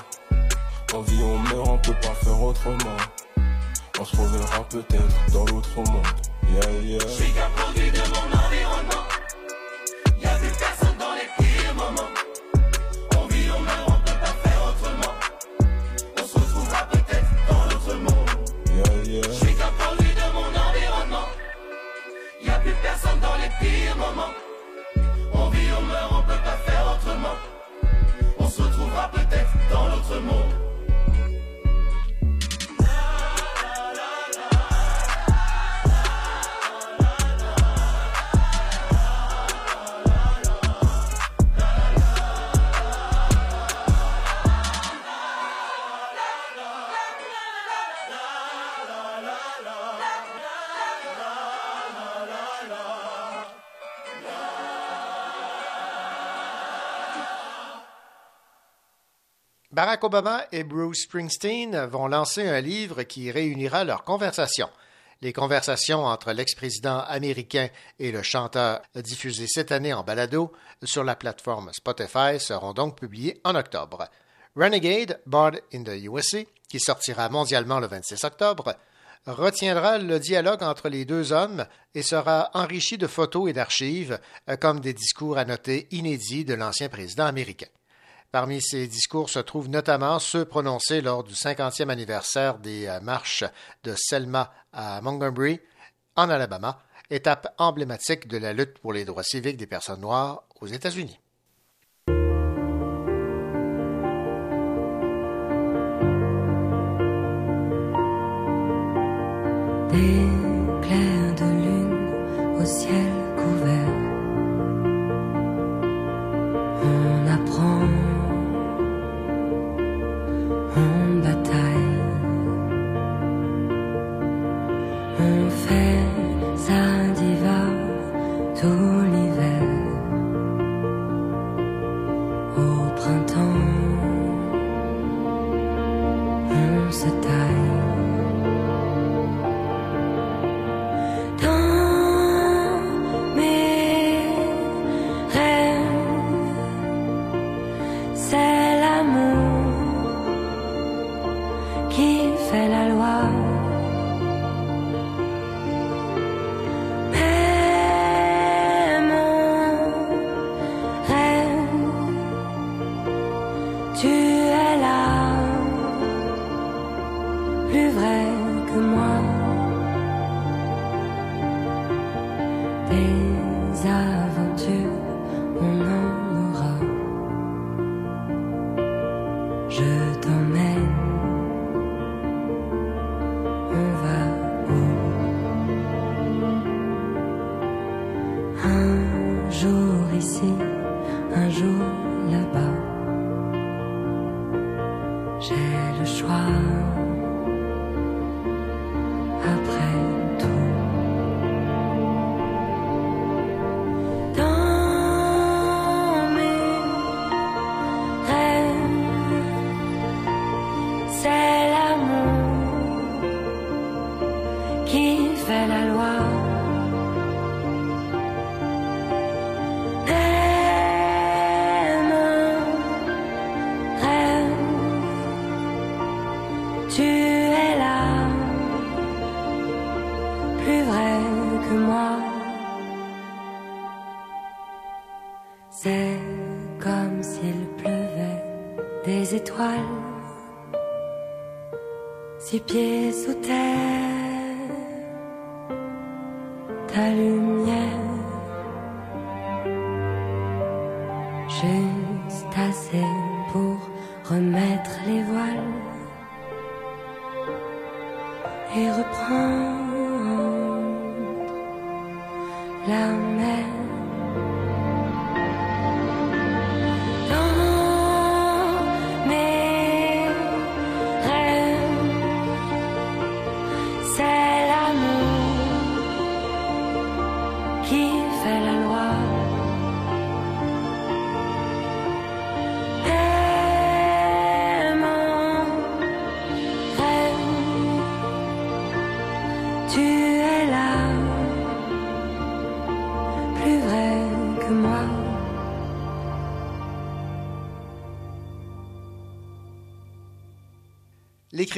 En vie on meurt, on peut pas faire autrement. On se reverra peut-être dans l'autre monde. Yeah, yeah. Je suis qu'un produit de mon environnement. Y a plus personne dans les pires moments. On vit, on meurt, on peut pas faire autrement. On se retrouvera peut-être dans l'autre monde. Yeah, yeah. Je suis qu'un produit de mon environnement. Y a plus personne dans les pires moments. Dans l'autre Obama et Bruce Springsteen vont lancer un livre qui réunira leurs conversations. Les conversations entre l'ex-président américain et le chanteur diffusées cette année en balado sur la plateforme Spotify seront donc publiées en octobre. Renegade, Born in the USA, qui sortira mondialement le 26 octobre, retiendra le dialogue entre les deux hommes et sera enrichi de photos et d'archives euh, comme des discours annotés inédits de l'ancien président américain. Parmi ces discours se trouvent notamment ceux prononcés lors du 50e anniversaire des euh, marches de Selma à Montgomery, en Alabama, étape emblématique de la lutte pour les droits civiques des personnes noires aux États-Unis.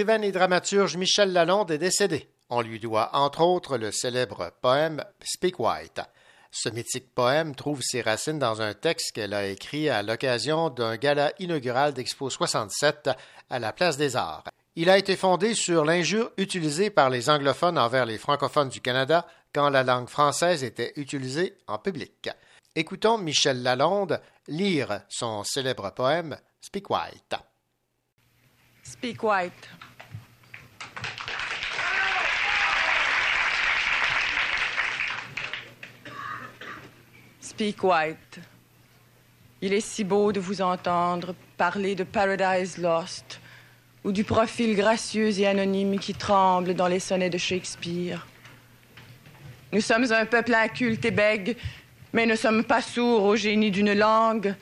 L'écrivaine et dramaturge Michel Lalonde est décédé. On lui doit entre autres le célèbre poème Speak White. Ce mythique poème trouve ses racines dans un texte qu'elle a écrit à l'occasion d'un gala inaugural d'Expo 67 à la Place des Arts. Il a été fondé sur l'injure utilisée par les anglophones envers les francophones du Canada quand la langue française était utilisée en public. Écoutons Michel Lalonde lire son célèbre poème Speak White. Speak White. Speak White. Il est si beau de vous entendre parler de Paradise Lost ou du profil gracieux et anonyme qui tremble dans les sonnets de Shakespeare. Nous sommes un peuple inculte et bègue, mais ne sommes pas sourds au génie d'une langue.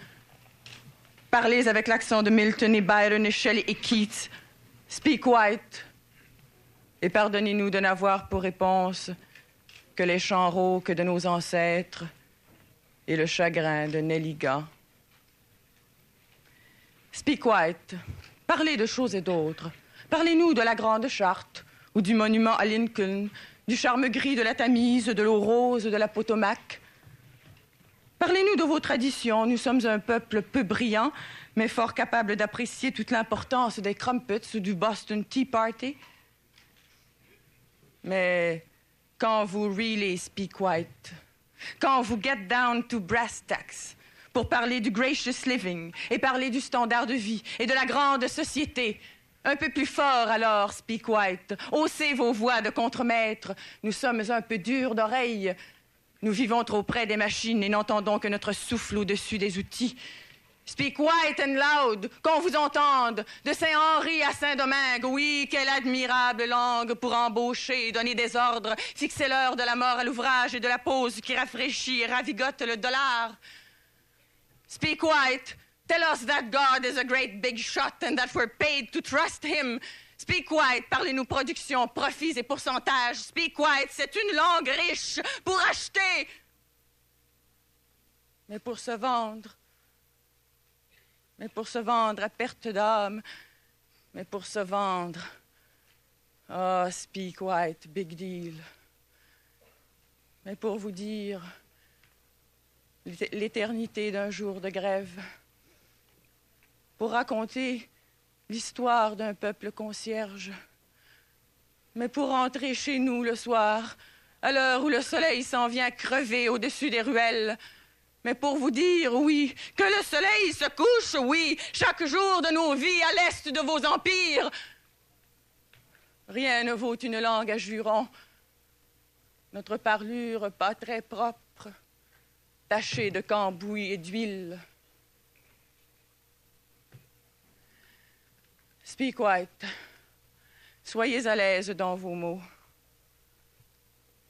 Parlez avec l'accent de Milton et Byron et Shelley et Keats. Speak white. Et pardonnez-nous de n'avoir pour réponse que les chants rauques de nos ancêtres et le chagrin de Nelliga. Speak white. Parlez de choses et d'autres. Parlez-nous de la Grande Charte ou du monument à Lincoln, du charme gris de la Tamise, de l'eau rose de la Potomac. Parlez-nous de vos traditions. Nous sommes un peuple peu brillant, mais fort capable d'apprécier toute l'importance des crumpets ou du Boston Tea Party. Mais quand vous really speak white, quand vous get down to brass tacks pour parler du gracious living et parler du standard de vie et de la grande société, un peu plus fort alors, speak white. Haussez vos voix de contremaître. Nous sommes un peu durs d'oreille. Nous vivons trop près des machines et n'entendons que notre souffle au-dessus des outils. Speak white and loud, qu'on vous entende, de Saint-Henri à Saint-Domingue. Oui, quelle admirable langue pour embaucher, donner des ordres, fixer l'heure de la mort à l'ouvrage et de la pause qui rafraîchit et ravigote le dollar. Speak white, tell us that God is a great big shot and that we're paid to trust him. Speak white, parlez-nous production, profits et pourcentages. Speak white, c'est une langue riche pour acheter, mais pour se vendre mais pour se vendre à perte d'âme, mais pour se vendre. Ah, speak white, big deal. Mais pour vous dire l'éternité d'un jour de grève, pour raconter l'histoire d'un peuple concierge, mais pour rentrer chez nous le soir, à l'heure où le soleil s'en vient crever au-dessus des ruelles, mais pour vous dire, oui, que le soleil se couche, oui, chaque jour de nos vies à l'est de vos empires. Rien ne vaut une langue à jurons. Notre parlure pas très propre, tachée de cambouis et d'huile. Speak white. Soyez à l'aise dans vos mots.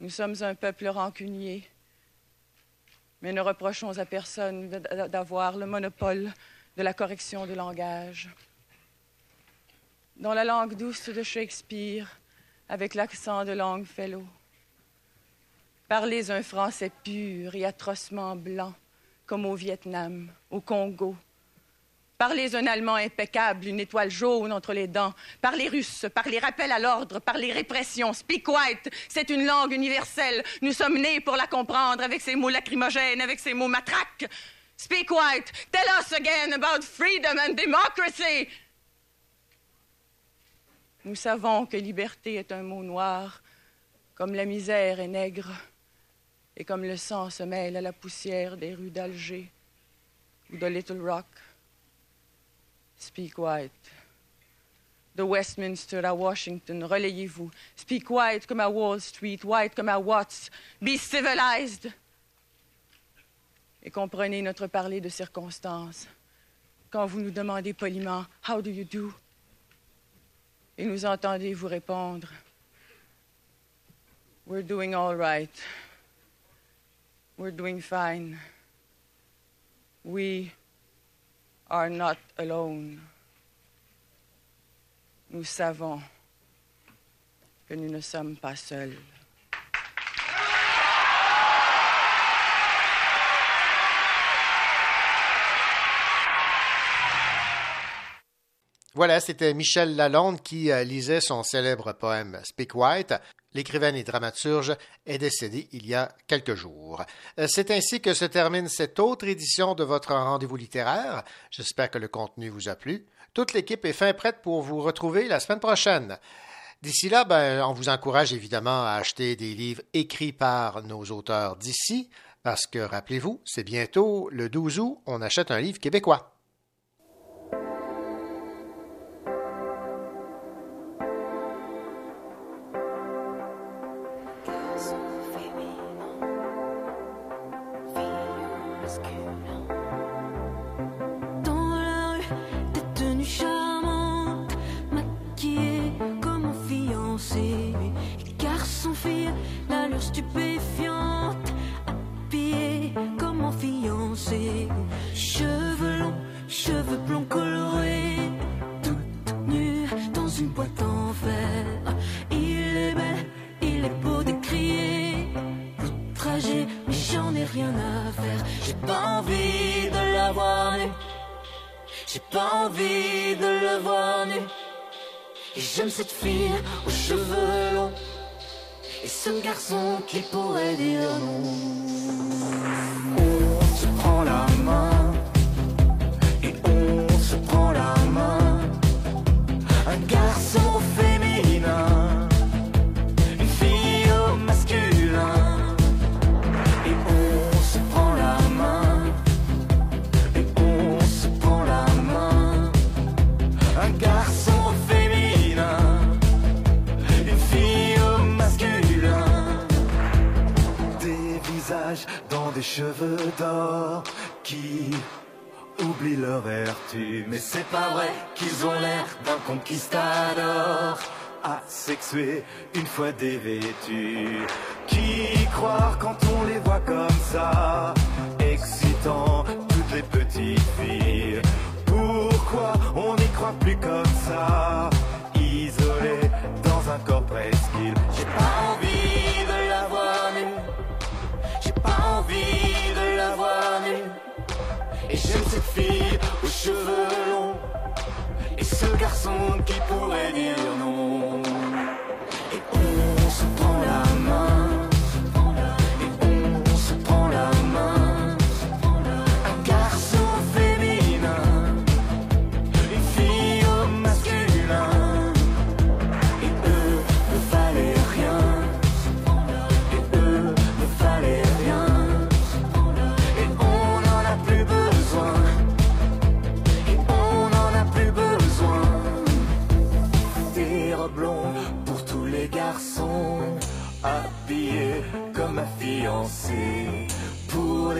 Nous sommes un peuple rancunier, mais ne reprochons à personne d'avoir le monopole de la correction du langage. Dans la langue douce de Shakespeare, avec l'accent de Longfellow, parlez un français pur et atrocement blanc, comme au Vietnam, au Congo. Parlez un allemand impeccable, une étoile jaune entre les dents. Parlez russe, parlez rappel à l'ordre, parlez répression. Speak white, c'est une langue universelle. Nous sommes nés pour la comprendre avec ses mots lacrymogènes, avec ses mots matraques. Speak white, tell us again about freedom and democracy. Nous savons que liberté est un mot noir, comme la misère est nègre, et comme le sang se mêle à la poussière des rues d'Alger ou de Little Rock. Speak white. De Westminster à Washington, relayez-vous. Speak white comme à Wall Street, white comme à Watts. Be civilized. Et comprenez notre parler de circonstances. Quand vous nous demandez poliment How do you do? Et nous entendez vous répondre We're doing all right. We're doing fine. We are not alone. Nous savons que nous ne sommes pas seuls. Voilà, c'était Michel Lalonde qui euh, lisait son célèbre poème Speak White. L'écrivaine et dramaturge est décédée il y a quelques jours. Euh, C'est ainsi que se termine cette autre édition de votre rendez-vous littéraire. J'espère que le contenu vous a plu. Toute l'équipe est fin prête pour vous retrouver la semaine prochaine. D'ici là, ben, on vous encourage évidemment à acheter des livres écrits par nos auteurs d'ici, parce que, rappelez-vous, c'est bientôt le 12 août, on achète un livre québécois. J'aime cette fille aux cheveux longs. Et ce garçon qui pourrait dire non. Cheveux d'or qui oublient leur vertu. Mais c'est pas vrai qu'ils ont l'air d'un conquistador asexué une fois dévêtus. Qui croire quand on les voit comme ça, excitant toutes les petites filles? Pourquoi on n'y croit plus comme ça, aux cheveux longs. Et ce garçon qui pourrait dire non.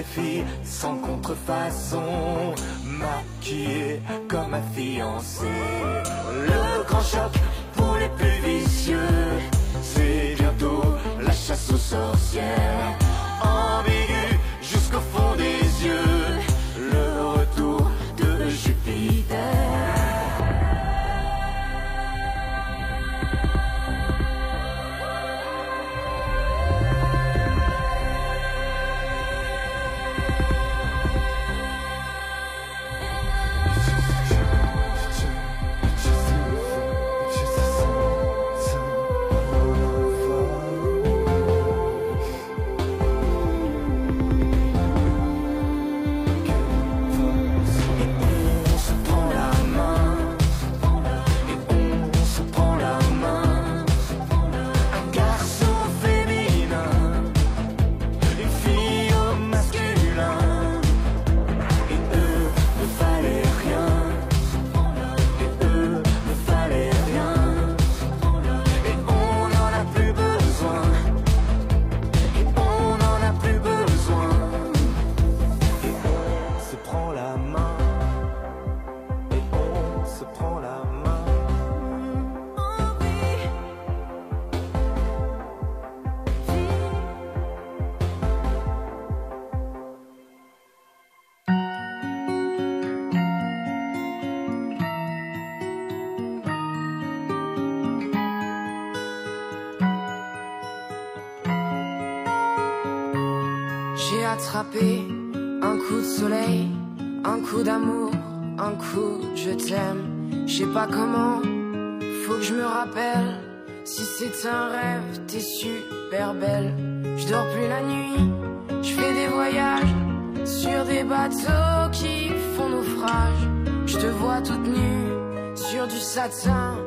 Fille sans contrefaçon, maquillée comme ma fiancée. Le grand choc pour les plus vicieux, c'est bientôt la chasse aux sorcières. Ambigu jusqu'au fond des Un coup de soleil, un coup d'amour, un coup je t'aime. Je sais pas comment, faut que je me rappelle. Si c'est un rêve, t'es super belle. Je dors plus la nuit, je fais des voyages sur des bateaux qui font naufrage. Je te vois toute nue sur du satin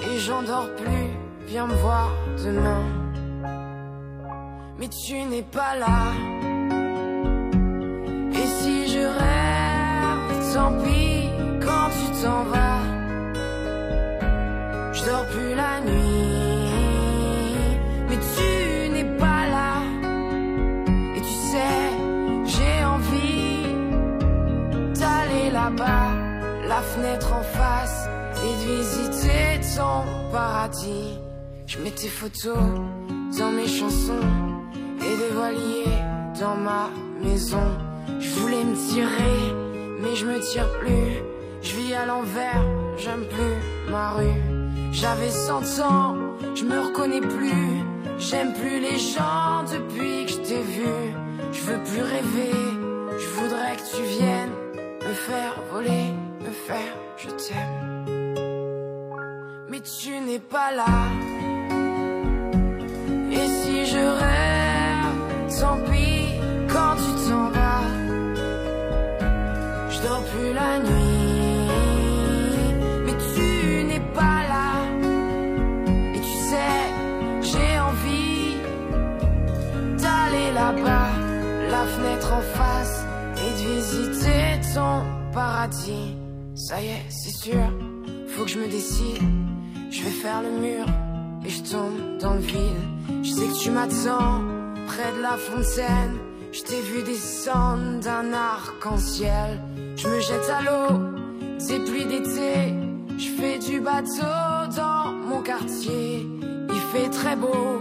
et j'en dors plus. Viens me voir demain. Mais tu n'es pas là. Je dors plus la nuit, mais tu n'es pas là. Et tu sais, j'ai envie d'aller là-bas, la fenêtre en face, et de visiter ton paradis. Je mets tes photos dans mes chansons et des voiliers dans ma maison. Je voulais me tirer, mais je me tire plus. Je vis à l'envers, j'aime plus ma rue. J'avais 100 ans, je me reconnais plus. J'aime plus les gens depuis que je t'ai vu. Je veux plus rêver, je voudrais que tu viennes me faire voler, me faire je t'aime. Mais tu n'es pas là. Et si je rêve, tant pis quand tu t'en vas. Je dors plus la nuit, la fenêtre en face, et de visiter ton paradis. Ça y est, c'est sûr, faut que je me décide. Je vais faire le mur et je tombe dans le vide. Je sais que tu m'attends près de la fontaine. Je t'ai vu descendre d'un arc-en-ciel. Je me jette à l'eau, des pluies d'été. Je fais du bateau dans mon quartier. Il fait très beau,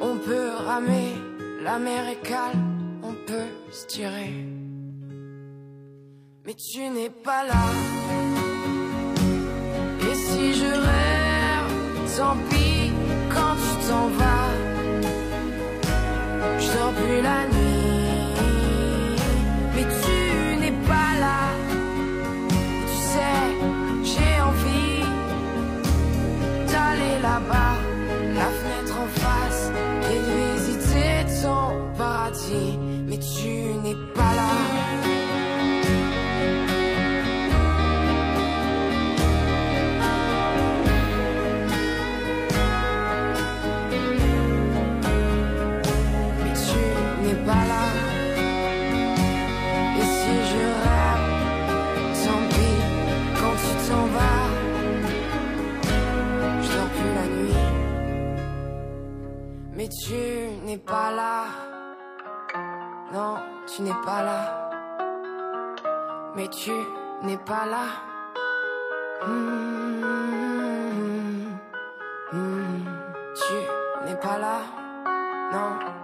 on peut ramer. La mer est calme, on peut se tirer. Mais tu n'es pas là. Et si je rêve, tant pis quand tu t'en vas. Je dors plus la nuit, mais tu n'es pas là. Tu sais, j'ai envie d'aller là-bas, la fenêtre mais tu n'es pas là. Mais tu n'es pas là. Et si je rêve, tant pis quand tu t'en vas. Je dors plus la nuit. Mais tu n'es pas là. Non, tu n'es pas là. Mais tu n'es pas là. Hmm, tu n'es pas là. Non.